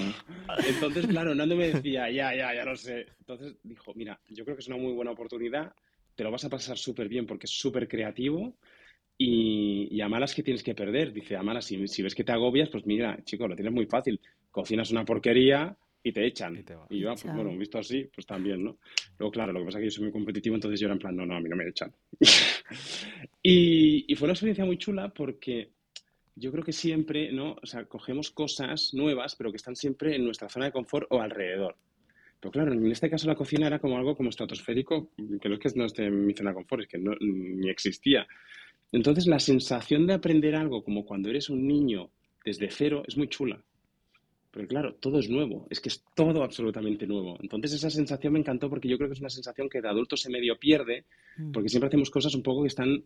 entonces, claro, Nando me decía, ya, ya, ya lo sé. Entonces dijo, mira, yo creo que es una muy buena oportunidad, te lo vas a pasar súper bien porque es súper creativo y, y, a malas que tienes que perder. Dice, a malas, si, si ves que te agobias, pues mira, chico, lo tienes muy fácil. Cocinas una porquería, y te echan. Y, yo, pues bueno, visto así, pues también, ¿no? Luego, claro, lo que pasa es que yo soy muy competitivo, entonces yo era en plan, no, no, a mí no me echan. y, y, fue una experiencia muy chula porque yo creo que siempre, ¿no? O sea, cogemos cosas nuevas, pero que están siempre en nuestra zona de confort o alrededor. Pero claro, en este caso la cocina era como algo como estratosférico, que no es que no esté en mi zona de confort, es que no, ni existía. Entonces la sensación de aprender algo como cuando eres un niño desde cero es muy chula. Porque claro, todo es nuevo, es que es todo absolutamente nuevo. Entonces esa sensación me encantó porque yo creo que es una sensación que de adulto se medio pierde, mm. porque siempre hacemos cosas un poco que están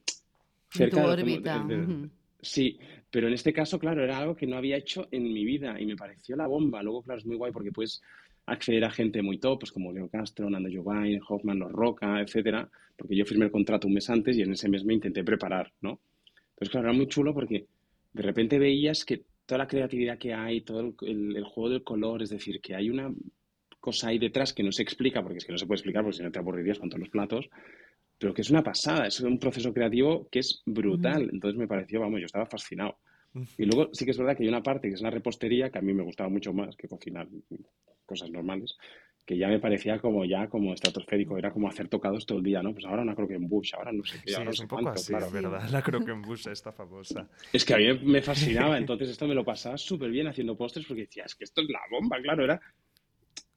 cerca de, Sí, pero en este caso, claro, era algo que no había hecho en mi vida y me pareció la bomba. Luego, claro, es muy guay porque puedes acceder a gente muy top, pues como Leo Castro, Nando Giovanni, Hoffman, Los Roca, etcétera, porque yo firmé el contrato un mes antes y en ese mes me intenté preparar, ¿no? Entonces, claro, era muy chulo porque de repente veías que toda la creatividad que hay, todo el, juego del color, es decir, que hay una cosa ahí detrás que no se explica, porque es que no se puede explicar, porque si no te aburrirías con todos los platos, pero que es una pasada, es un proceso creativo que es brutal. Entonces me pareció, vamos, yo estaba fascinado. Y luego sí que es verdad que hay una parte que es la repostería que a mí me gustaba mucho más que cocinar cosas normales, que ya me parecía como ya como estratosférico, era como hacer tocados todo el día, ¿no? Pues ahora una bush, ahora no sé qué. Sí, es un poco así, claro. ¿verdad? La bush esta famosa. Es que a mí me fascinaba, entonces esto me lo pasaba súper bien haciendo postres porque decía, es que esto es la bomba, claro, era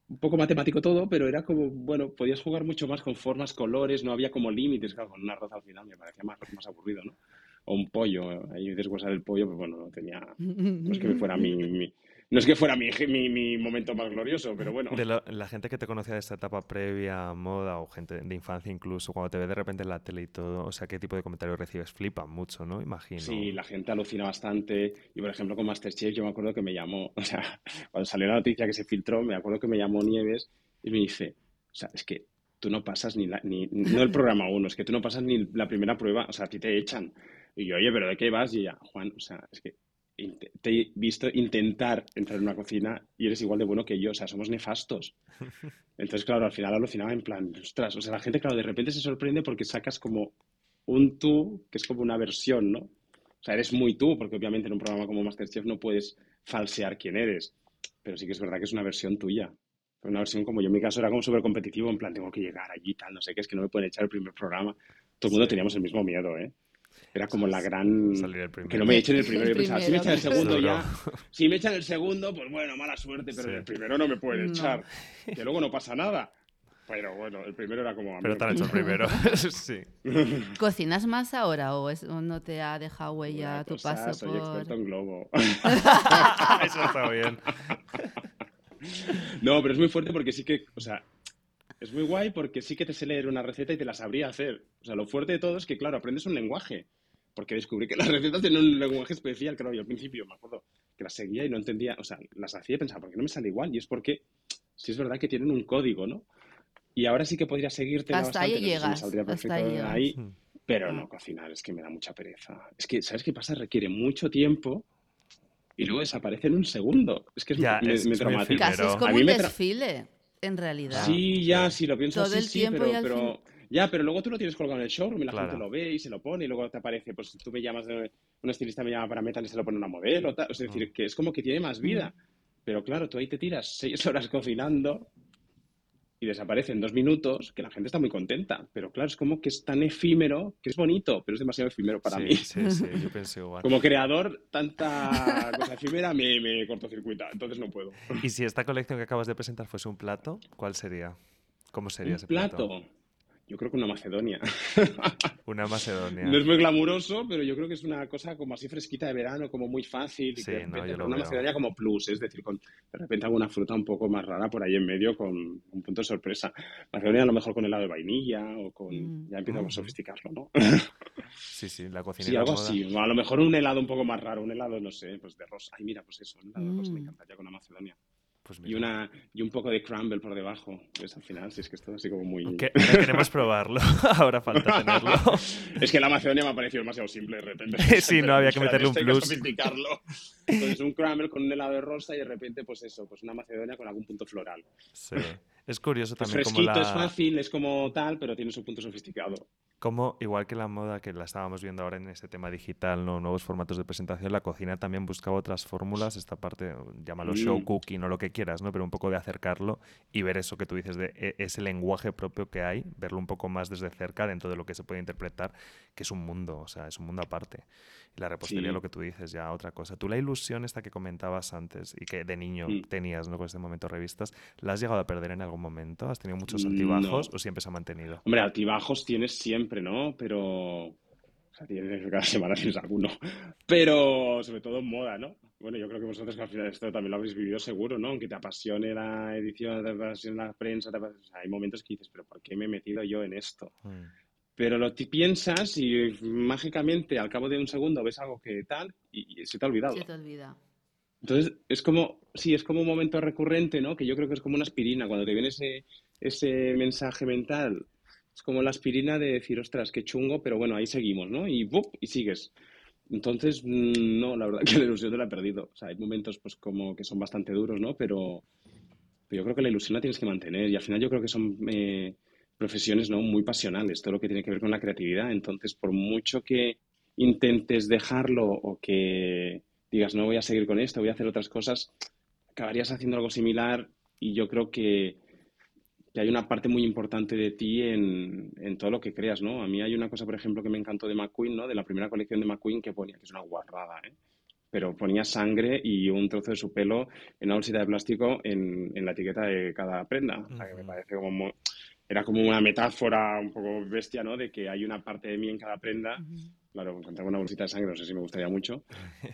un poco matemático todo, pero era como, bueno, podías jugar mucho más con formas, colores, no había como límites, claro, con una arroz al final me parecía más, más aburrido, ¿no? O un pollo, ahí desguasar el pollo, pues bueno, no tenía, no es que me fuera mi, no es que fuera mi, mi, momento más glorioso, pero bueno. De la gente que te conocía de esta etapa previa, moda o gente de infancia incluso, cuando te ve de repente en la tele y todo, o sea, ¿qué tipo de comentarios recibes? Flipa mucho, ¿no? Imagino. Sí, la gente alucina bastante. Y por ejemplo, con Masterchef yo me acuerdo que me llamó, o sea, cuando salió la noticia que se filtró, me acuerdo que me llamó Nieves y me dice, o sea, es que tú no pasas ni, la, ni no el programa uno, es que tú no pasas ni la primera prueba, o sea, a ti te echan. Y yo, oye, ¿pero de qué vas? Y ya, Juan, o sea, es que te he visto intentar entrar en una cocina y eres igual de bueno que yo, o sea, somos nefastos. Entonces, claro, al final alucinaba en plan, ostras, o sea, la gente, claro, de repente se sorprende porque sacas como un tú que es como una versión, ¿no? O sea, eres muy tú, porque obviamente en un programa como Masterchef no puedes falsear quién eres, pero sí que es verdad que es una versión tuya. Una versión como yo en mi caso era como súper competitivo, en plan, tengo que llegar allí, tal, no sé qué, es que no me pueden echar el primer programa. Todo el mundo teníamos el mismo miedo, ¿eh? Era como la gran... Que no me echen el primero. El si me echan el segundo ya... Si me echan el segundo, pues bueno, mala suerte, pero el primero no me pueden echar. Que luego no pasa nada. Pero bueno, el primero era como... Pero te han hecho el primero, sí. ¿Cocinas más ahora o, no te ha dejado huella tu paso soy experto en globo. Eso está bien. No, pero es muy fuerte porque sí que, o sea, es muy guay porque sí que te sé leer una receta y te la sabría hacer. O sea, lo fuerte de todo es que, claro, aprendes un lenguaje. Porque descubrí que las recetas tienen un lenguaje especial, claro, yo al principio me acuerdo que las seguía y no entendía, o sea, las hacía y pensaba, ¿por qué no me sale igual? Y es porque sí es verdad que tienen un código, ¿no? Y ahora sí que podría seguirte Hasta ahí llegas. hasta ahí, pero no cocinar, es que me da mucha pereza. Es que, ¿sabes qué pasa? Requiere mucho tiempo y luego desaparece en un segundo. Es que es, ya, me, es traumatiza. Casi es como un desfile en realidad. Sí, ya, sí, lo pienso Todo así, el sí, pero, ya, pero luego tú lo tienes colgado en el showroom y la gente lo ve y se lo pone y luego te aparece, pues tú me llamas, un estilista me llama para metal y se lo pone una modelo, tal. es decir, mm. que es como que tiene más vida. Mm. Pero claro, tú ahí te tiras seis horas cocinando y desaparece en dos minutos, que la gente está muy contenta. Pero claro, es como que es tan efímero, que es bonito, pero es demasiado efímero para mí. Sí, sí, yo pensé igual. Como creador, tanta cosa efímera me, me cortocircuita, entonces no puedo. ¿Y si esta colección que acabas de presentar fuese un plato, cuál sería? ¿Cómo sería ese plato? plato? Yo creo que una Macedonia. Una Macedonia. No es muy glamuroso, pero yo creo que es una cosa como así fresquita de verano, como muy fácil. Sí, no, una Macedonia como plus, es decir, con de repente alguna fruta un poco más rara por ahí en medio con un punto de sorpresa. Macedonia a lo mejor con helado de vainilla o con... Mm. Ya empiezo a sofisticarlo, ¿no? sí, sí, la cocina. Sí, algo así. a lo mejor un helado un poco más raro, un helado, no sé, pues de rosa. Ay, mira, pues eso, un helado de rosa me mm. encantaría con una Macedonia. Pues y, una, y un poco de crumble por debajo. Pues al final, si es que esto así como muy. queremos probarlo. Ahora falta tenerlo. es que la Macedonia me ha parecido demasiado simple de repente. sí, no, había que meterle un plus. sofisticarlo. Entonces, un crumble con un helado de rosa y de repente, pues eso, pues una Macedonia con algún punto floral. Sí. Es curioso también. Es fresquito, es fácil, es como tal, pero tiene su punto sofisticado. Como, igual que la moda que la estábamos viendo ahora en este tema digital, ¿no? nuevos formatos de presentación, la cocina también buscaba otras fórmulas, esta parte, llámalo show cooking o lo que quieras, ¿no? pero un poco de acercarlo y ver eso que tú dices, de e, ese lenguaje propio que hay, verlo un poco más desde cerca dentro de lo que se puede interpretar, que es un mundo, o sea, es un mundo aparte. La repostería, lo que tú dices, ya otra cosa. Tú la ilusión esta que comentabas antes y que de niño tenías, ¿no? Con este momento revistas, ¿la has llegado a perder en algún momento? ¿Has tenido muchos altibajos o siempre se ha mantenido? Hombre, altibajos tienes siempre, ¿no? Pero sea, tienes, cada semana tienes alguno. Pero sobre todo en moda, ¿no? Bueno, yo creo que vosotros que al final esto también lo habéis vivido seguro, ¿no? Aunque te apasione la edición, te apasione la prensa, hay momentos que dices, pero ¿por qué me he metido yo en esto? Mm. Pero lo piensas y mágicamente al cabo de un segundo ves algo que tal y, se te ha olvidado. Se te olvida. Entonces, es como, sí, es como un momento recurrente, ¿no? Que yo creo que es como una aspirina. Cuando te viene ese, ese mensaje mental, es como la aspirina de decir, ostras, qué chungo, pero bueno, ahí seguimos, ¿no? Y ¡bup! y sigues. Entonces, mm, no, la verdad que la ilusión te la he perdido. O sea, hay momentos pues como que son bastante duros, ¿no? Pero, yo creo que la ilusión la tienes que mantener y al final yo creo que son eh, profesiones ¿no? muy pasionales, todo lo que tiene que ver con la creatividad. Entonces, por mucho que intentes dejarlo o que digas, no voy a seguir con esto, voy a hacer otras cosas, acabarías haciendo algo similar y yo creo que, hay una parte muy importante de ti en, todo lo que creas, ¿no? A mí hay una cosa, por ejemplo, que me encantó de McQueen, ¿no? De la primera colección de McQueen que ponía, que es una guarrada, ¿eh? Pero ponía sangre y un trozo de su pelo en una bolsita de plástico en, la etiqueta de cada prenda. O sea, que me parece como... Era como una metáfora un poco bestia, ¿no? De que hay una parte de mí en cada prenda Claro, encontrar una bolsita de sangre no sé si me gustaría mucho,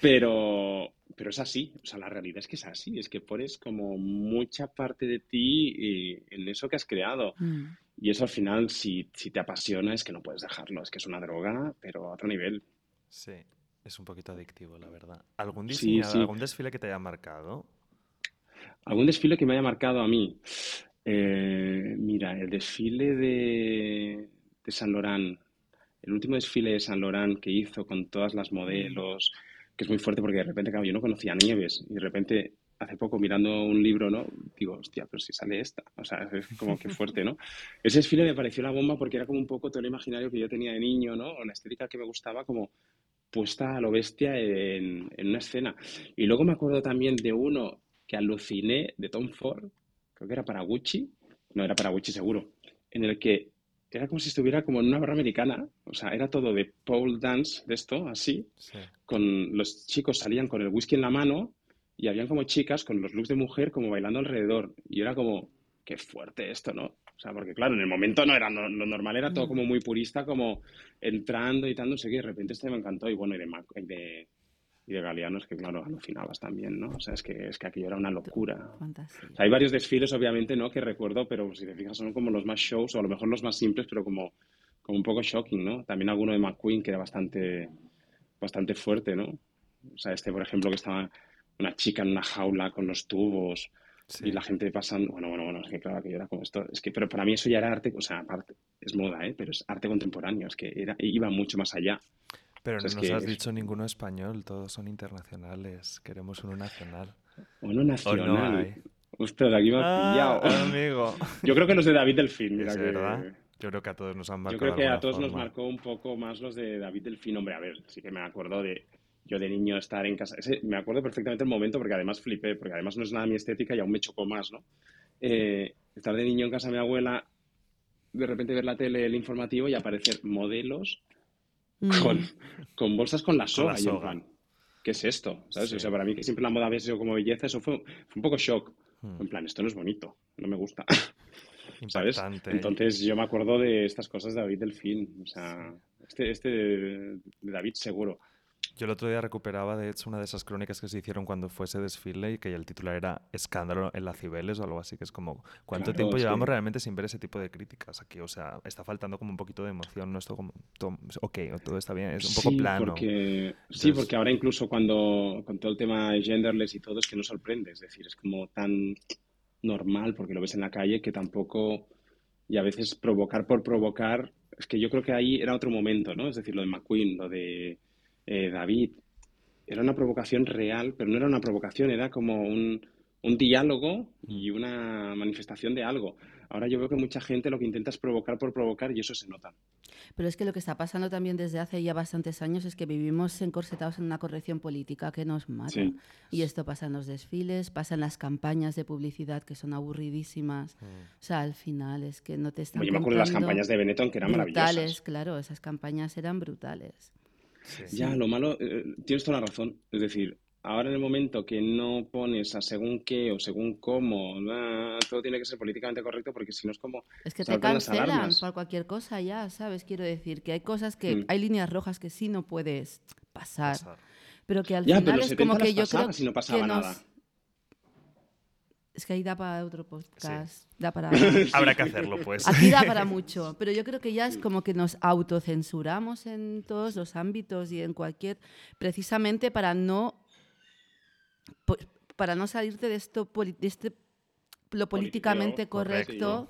pero, pero es así, o sea, la realidad es que es así, es que pones como mucha parte de ti en eso que has creado. Mm. Y eso al final, si, si te apasiona, es que no puedes dejarlo, es que es una droga, pero a otro nivel. Sí, es un poquito adictivo, la verdad. ¿Algún, ¿algún desfile que te haya marcado? ¿Algún desfile que me haya marcado a mí? Eh, mira, el desfile de, de San Lorán el último desfile de San Laurent que hizo con todas las modelos, que es muy fuerte porque de repente, claro, yo no conocía Nieves y de repente hace poco mirando un libro, ¿no? Digo, hostia, pero si sale esta. O sea, es como que fuerte, ¿no? Ese desfile me pareció la bomba porque era como un poco todo el imaginario que yo tenía de niño, ¿no? La estética que me gustaba como puesta a lo bestia en, en una escena. Y luego me acuerdo también de uno que aluciné de Tom Ford, creo que era para Gucci, no era para Gucci seguro, en el que era como si estuviera como en una barra americana, o sea, era todo de pole dance, de esto, así, con los chicos salían con el whisky en la mano y habían como chicas con los looks de mujer como bailando alrededor. Y era como, qué fuerte esto, ¿no? O sea, porque claro, en el momento no era lo normal, era todo mm. como muy purista, como entrando y tal, no sé qué, de repente este me encantó y bueno, y de y de Galeanos que, claro, alucinabas también, ¿no? O sea, es que, es que aquello era una locura. hay varios desfiles, obviamente, ¿no? Que recuerdo, pero si te fijas son como los más shows, o a lo mejor los más simples, pero como, como un poco shocking, ¿no? También alguno de McQueen que era bastante, bastante fuerte, ¿no? O sea, este, por ejemplo, que estaba una chica en una jaula con los tubos y la gente pasando... Bueno, bueno, bueno, es que claro, que yo era como esto... Es que, pero para mí eso ya era arte, o sea, aparte, es moda, ¿eh? Pero es arte contemporáneo, es que era, iba mucho más allá. Pero no nos has dicho ninguno español, todos son internacionales. Queremos uno nacional. Uno nacional. no hay. Aquí me ah, pillado. amigo. Yo creo que los de David Delfín, mira ¿Es verdad? Yo creo que a todos nos han marcado. Yo creo que a todos nos marcó un poco más los de David Delfín. Hombre, a ver, sí que me acuerdo de yo de niño estar en casa. me acuerdo perfectamente el momento porque además flipé, porque además no es nada mi estética y aún me chocó más, ¿no? Eh, estar de niño en casa de mi abuela, de repente ver la tele, el informativo y aparecer modelos con, mm. con, bolsas con la soga. Y en plan, ¿qué es esto? ¿Sabes? O sea, para mí que siempre la moda había sido como belleza, eso fue, un poco shock. Mm. En plan, esto no es bonito, no me gusta. ¿Sabes? Entonces yo me acuerdo de estas cosas de David Delfín. O sea, este, este de David seguro. Yo el otro día recuperaba, de hecho, una de esas crónicas que se hicieron cuando fue ese desfile y que el titular era Escándalo en la Cibeles o algo así, que es como, ¿cuánto tiempo llevamos realmente sin ver ese tipo de críticas aquí? O sea, está faltando como un poquito de emoción, no esto como, todo, ok, todo está bien, es un poco plano. Porque, Sí, porque ahora incluso cuando, con todo el tema genderless y todo, es que no sorprende, es decir, es como tan normal porque lo ves en la calle que tampoco, y a veces provocar por provocar, es que yo creo que ahí era otro momento, ¿no? Es decir, lo de McQueen, lo de eh, David, era una provocación real, pero no era una provocación, era como un, un diálogo y una manifestación de algo. Ahora yo veo que mucha gente lo que intenta es provocar por provocar y eso se nota. Pero es que lo que está pasando también desde hace ya bastantes años es que vivimos encorsetados en una corrección política que nos mata. Y esto pasa en los desfiles, pasa en las campañas de publicidad que son aburridísimas. Mm. O sea, al final es que no te están. Yo me acuerdo de las campañas de Benetton que eran brutales, maravillosas. Claro, esas campañas eran brutales. Ya, lo malo, eh, tienes toda la razón. Es decir, ahora en el momento que no pones a según qué o según cómo, todo tiene que ser políticamente correcto porque si no es como... Es que te cancelan por cualquier cosa ya, ¿sabes? Quiero decir que hay cosas que... Mm. Hay líneas rojas que sí no puedes pasar. Pero que al final es como que yo creo si no pasaba nada. Es que ahí da para otro podcast. para... Habrá que hacerlo, pues. Aquí da para mucho. Pero yo creo que ya es como que nos autocensuramos en todos los ámbitos y en cualquier. precisamente para no. para no salirte de esto, de este, lo políticamente correcto.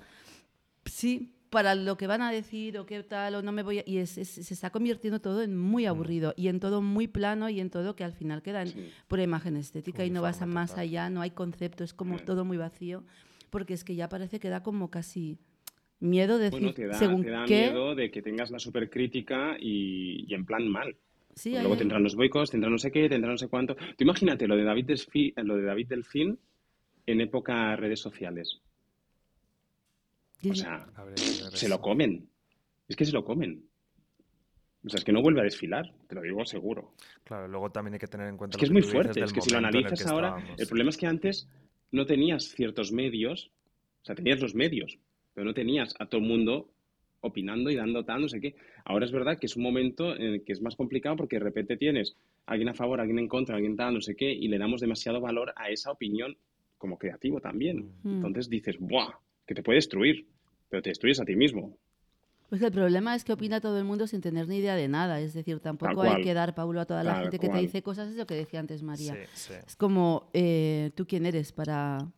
Sí, para lo que van a decir o qué tal o no me voy a... Y se está convirtiendo todo en muy mm. aburrido y en todo muy plano y en todo que al final queda en pura imagen estética y no vas a más allá, no hay concepto, es como todo muy vacío, porque es que ya parece que da como casi miedo de decir te da, según te da qué... miedo de que tengas la supercrítica y, y en plan mal. Sí, luego tendrán los boicos, tendrán no sé qué, tendrán no sé cuánto. Tú imagínate lo de David, Delfín, lo de David Delfín en época redes sociales. O sea, se lo comen. Es que se lo comen. O sea, es que no vuelve a desfilar, te lo digo seguro. Claro, luego también hay que tener en cuenta. Es que es muy fuerte, es que si lo analizas ahora, el problema es que antes no tenías ciertos medios, o sea, tenías los medios, pero no tenías a todo el mundo opinando y dando tal, no sé qué. Ahora es verdad que es un momento en el que es más complicado porque de repente tienes a alguien a favor, alguien en contra, alguien tal, no sé qué, y le damos demasiado valor a esa opinión como creativo también. Mm. Entonces dices, ¡buah! Que te puede destruir pero te destruyes a ti mismo. Pues el problema es que opina todo el mundo sin tener ni idea de nada. Es decir, tampoco hay que dar Paulo a toda la gente que te dice cosas, es lo que decía antes María. Es como, eh, ¿tú quién eres para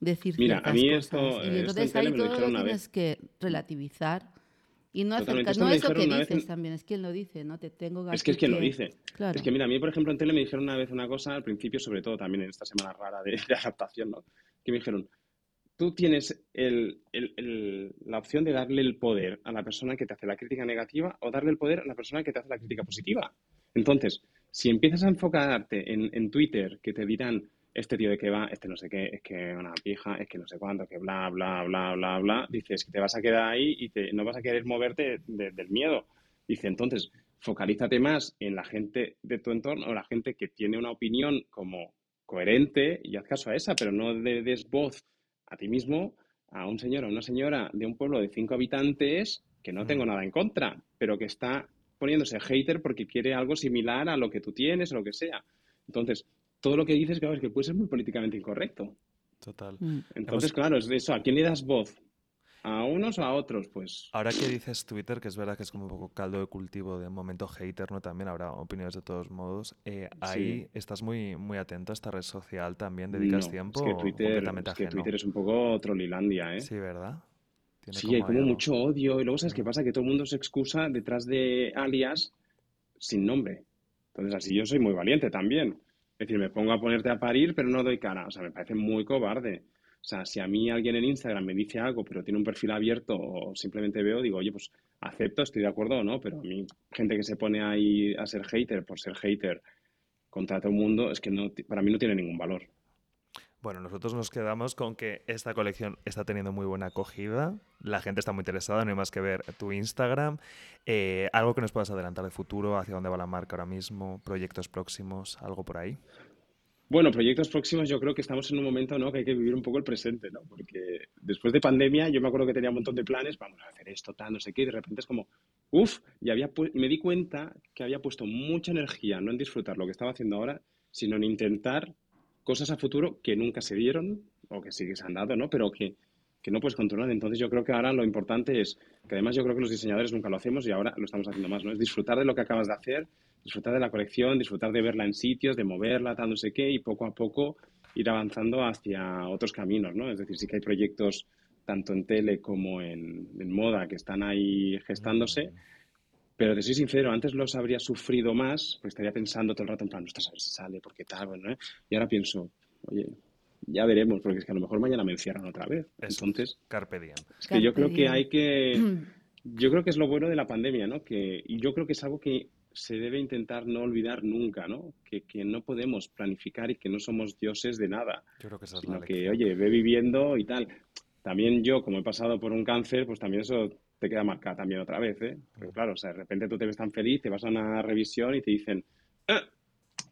decir Mira, a mí esto, Y entonces ahí todo lo tienes que relativizar. Y no, acerca, no es lo que dices también, es quien lo dice, ¿no? Te tengo Es que es quien lo dice. Es que mira, a mí, por ejemplo, en tele me dijeron una vez una cosa, al principio, sobre todo también en esta semana rara de, de adaptación, ¿no? Que me dijeron, tú tienes la opción de darle el poder a la persona que te hace la crítica negativa o darle el poder a la persona que te hace la crítica positiva. Entonces, si empiezas a enfocarte en, Twitter, que te dirán, este tío de qué va, este no sé qué, es que una pija, es que no sé cuánto, que bla, bla, bla, bla, bla, dices que te vas a quedar ahí y te, no vas a querer moverte del miedo. Dice, entonces, focalízate más en la gente de tu entorno o la gente que tiene una opinión como coherente y haz caso a esa, pero no le des voz a ti mismo a un señor o una señora de un pueblo de cinco habitantes que no tengo nada en contra, pero que está poniéndose hater porque quiere algo similar a lo que tú tienes o lo que sea. Entonces, todo lo que dices, claro, es que puede ser muy políticamente incorrecto. Total. Mm. Entonces, claro, es eso. ¿A quién le das voz? A unos o a otros, pues. Ahora que dices Twitter, que es verdad que es como un poco caldo de cultivo de momento hater, ¿no? También habrá opiniones de todos modos. Eh, ahí estás muy, muy atento a esta red social también, ¿dedicas tiempo? Es que, Twitter, es que Twitter es un poco trolilandia, ¿eh? Sí, ¿verdad? sí, hay como mucho odio. Y luego, ¿sabes qué pasa? Que todo el mundo se excusa detrás de alias sin nombre. Entonces, así yo soy muy valiente también. Es decir, me pongo a ponerte a parir, pero no doy cara. O sea, me parece muy cobarde. O sea, si a mí alguien en Instagram me dice algo, pero tiene un perfil abierto o simplemente veo, digo, oye, pues acepto, estoy de acuerdo o no, pero a mí, gente que se pone ahí a ser hater por ser hater contra todo el mundo, es que no, para mí no tiene ningún valor. Bueno, nosotros nos quedamos con que esta colección está teniendo muy buena acogida, la gente está muy interesada, no hay más que ver tu Instagram. Eh, ¿Algo que nos puedas adelantar de futuro, hacia dónde va la marca ahora mismo, proyectos próximos, algo por ahí? Bueno, proyectos próximos, yo creo que estamos en un momento ¿no? que hay que vivir un poco el presente, ¿no? Porque después de pandemia, yo me acuerdo que tenía un montón de planes, vamos a hacer esto, tal, no sé qué, y de repente es como, uff, y había me di cuenta que había puesto mucha energía no en disfrutar lo que estaba haciendo ahora, sino en intentar cosas a futuro que nunca se dieron, o que sí que se han dado, ¿no? Pero que, que no puedes controlar. Entonces yo creo que ahora lo importante es, que además yo creo que los diseñadores nunca lo hacemos y ahora lo estamos haciendo más, ¿no? Es disfrutar de lo que acabas de hacer disfrutar de la colección, disfrutar de verla en sitios, de moverla, tal, no sé qué, y poco a poco ir avanzando hacia otros caminos, ¿no? Es decir, sí que hay proyectos tanto en tele como en, moda que están ahí gestándose, pero te soy sincero, antes los habría sufrido más, pues estaría pensando todo el rato en plan, no estás a ver si sale, porque tal, bueno, ¿eh? Y ahora pienso, oye, ya veremos, porque es que a lo mejor mañana me encierran otra vez. Entonces, carpe diem. Es que yo creo que hay que... Yo creo que es lo bueno de la pandemia, ¿no? Que, y yo creo que es algo que se debe intentar no olvidar nunca, ¿no? Que, no podemos planificar y que no somos dioses de nada. Yo creo que eso sino que, oye, ve viviendo y tal. También yo, como he pasado por un cáncer, pues también eso te queda marcado también otra vez, ¿eh? Porque claro, o sea, de repente tú te ves tan feliz, te vas a una revisión y te dicen, ah,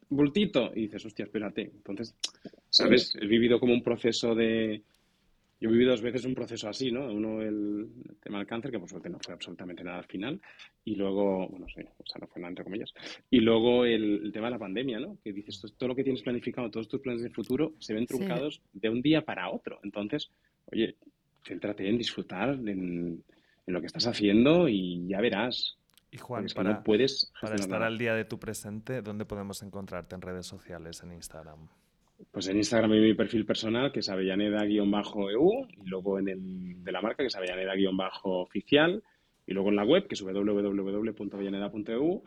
bultito. Y dices, hostia, espérate. Entonces, ¿sabes? He vivido como un proceso de... Yo he vivido dos veces un proceso así, ¿no? Uno el, tema del cáncer, que por suerte no fue absolutamente nada al final, y luego, bueno, sí, o sea, no fue nada entre comillas, y luego el, tema de la pandemia, ¿no? Que dices, todo, lo que tienes planificado, todos tus planes de futuro se ven truncados de un día para otro. Entonces, oye, céntrate en disfrutar en, lo que estás haciendo y ya verás. Y Juan, para, puedes para estar al día de tu presente, ¿dónde podemos encontrarte en redes sociales, en Instagram? Pues en Instagram hay mi perfil personal, que es avellaneda-eu, y luego en el de la marca, que es avellaneda-oficial, y luego en la web, que es www.avellaneda.eu,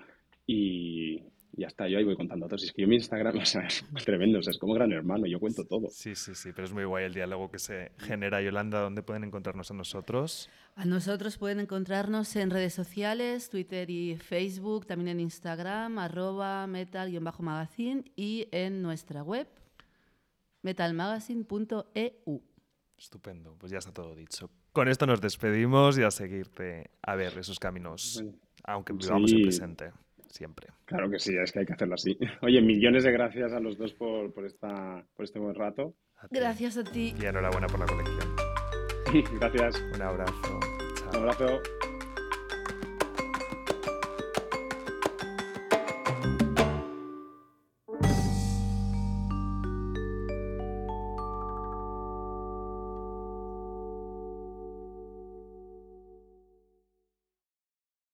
y, ya está, yo ahí voy contando todo. es que yo mi Instagram es tremendo, o sea, es como gran hermano, yo cuento todo. Sí, sí, sí, pero es muy guay el diálogo que se genera. Yolanda, ¿dónde pueden encontrarnos a nosotros? A nosotros pueden encontrarnos en redes sociales, Twitter y Facebook, también en Instagram, arroba metal-magazine y en nuestra web, metalmagazine.eu. Estupendo, pues ya está todo dicho. Con esto nos despedimos y a seguirte a ver esos caminos, aunque vivamos en presente siempre. Claro que sí, es que hay que hacerlo así. Oye, millones de gracias a los dos por, por, esta, por este buen rato. Gracias a ti. Y enhorabuena por la colección. gracias. Un abrazo. Un abrazo.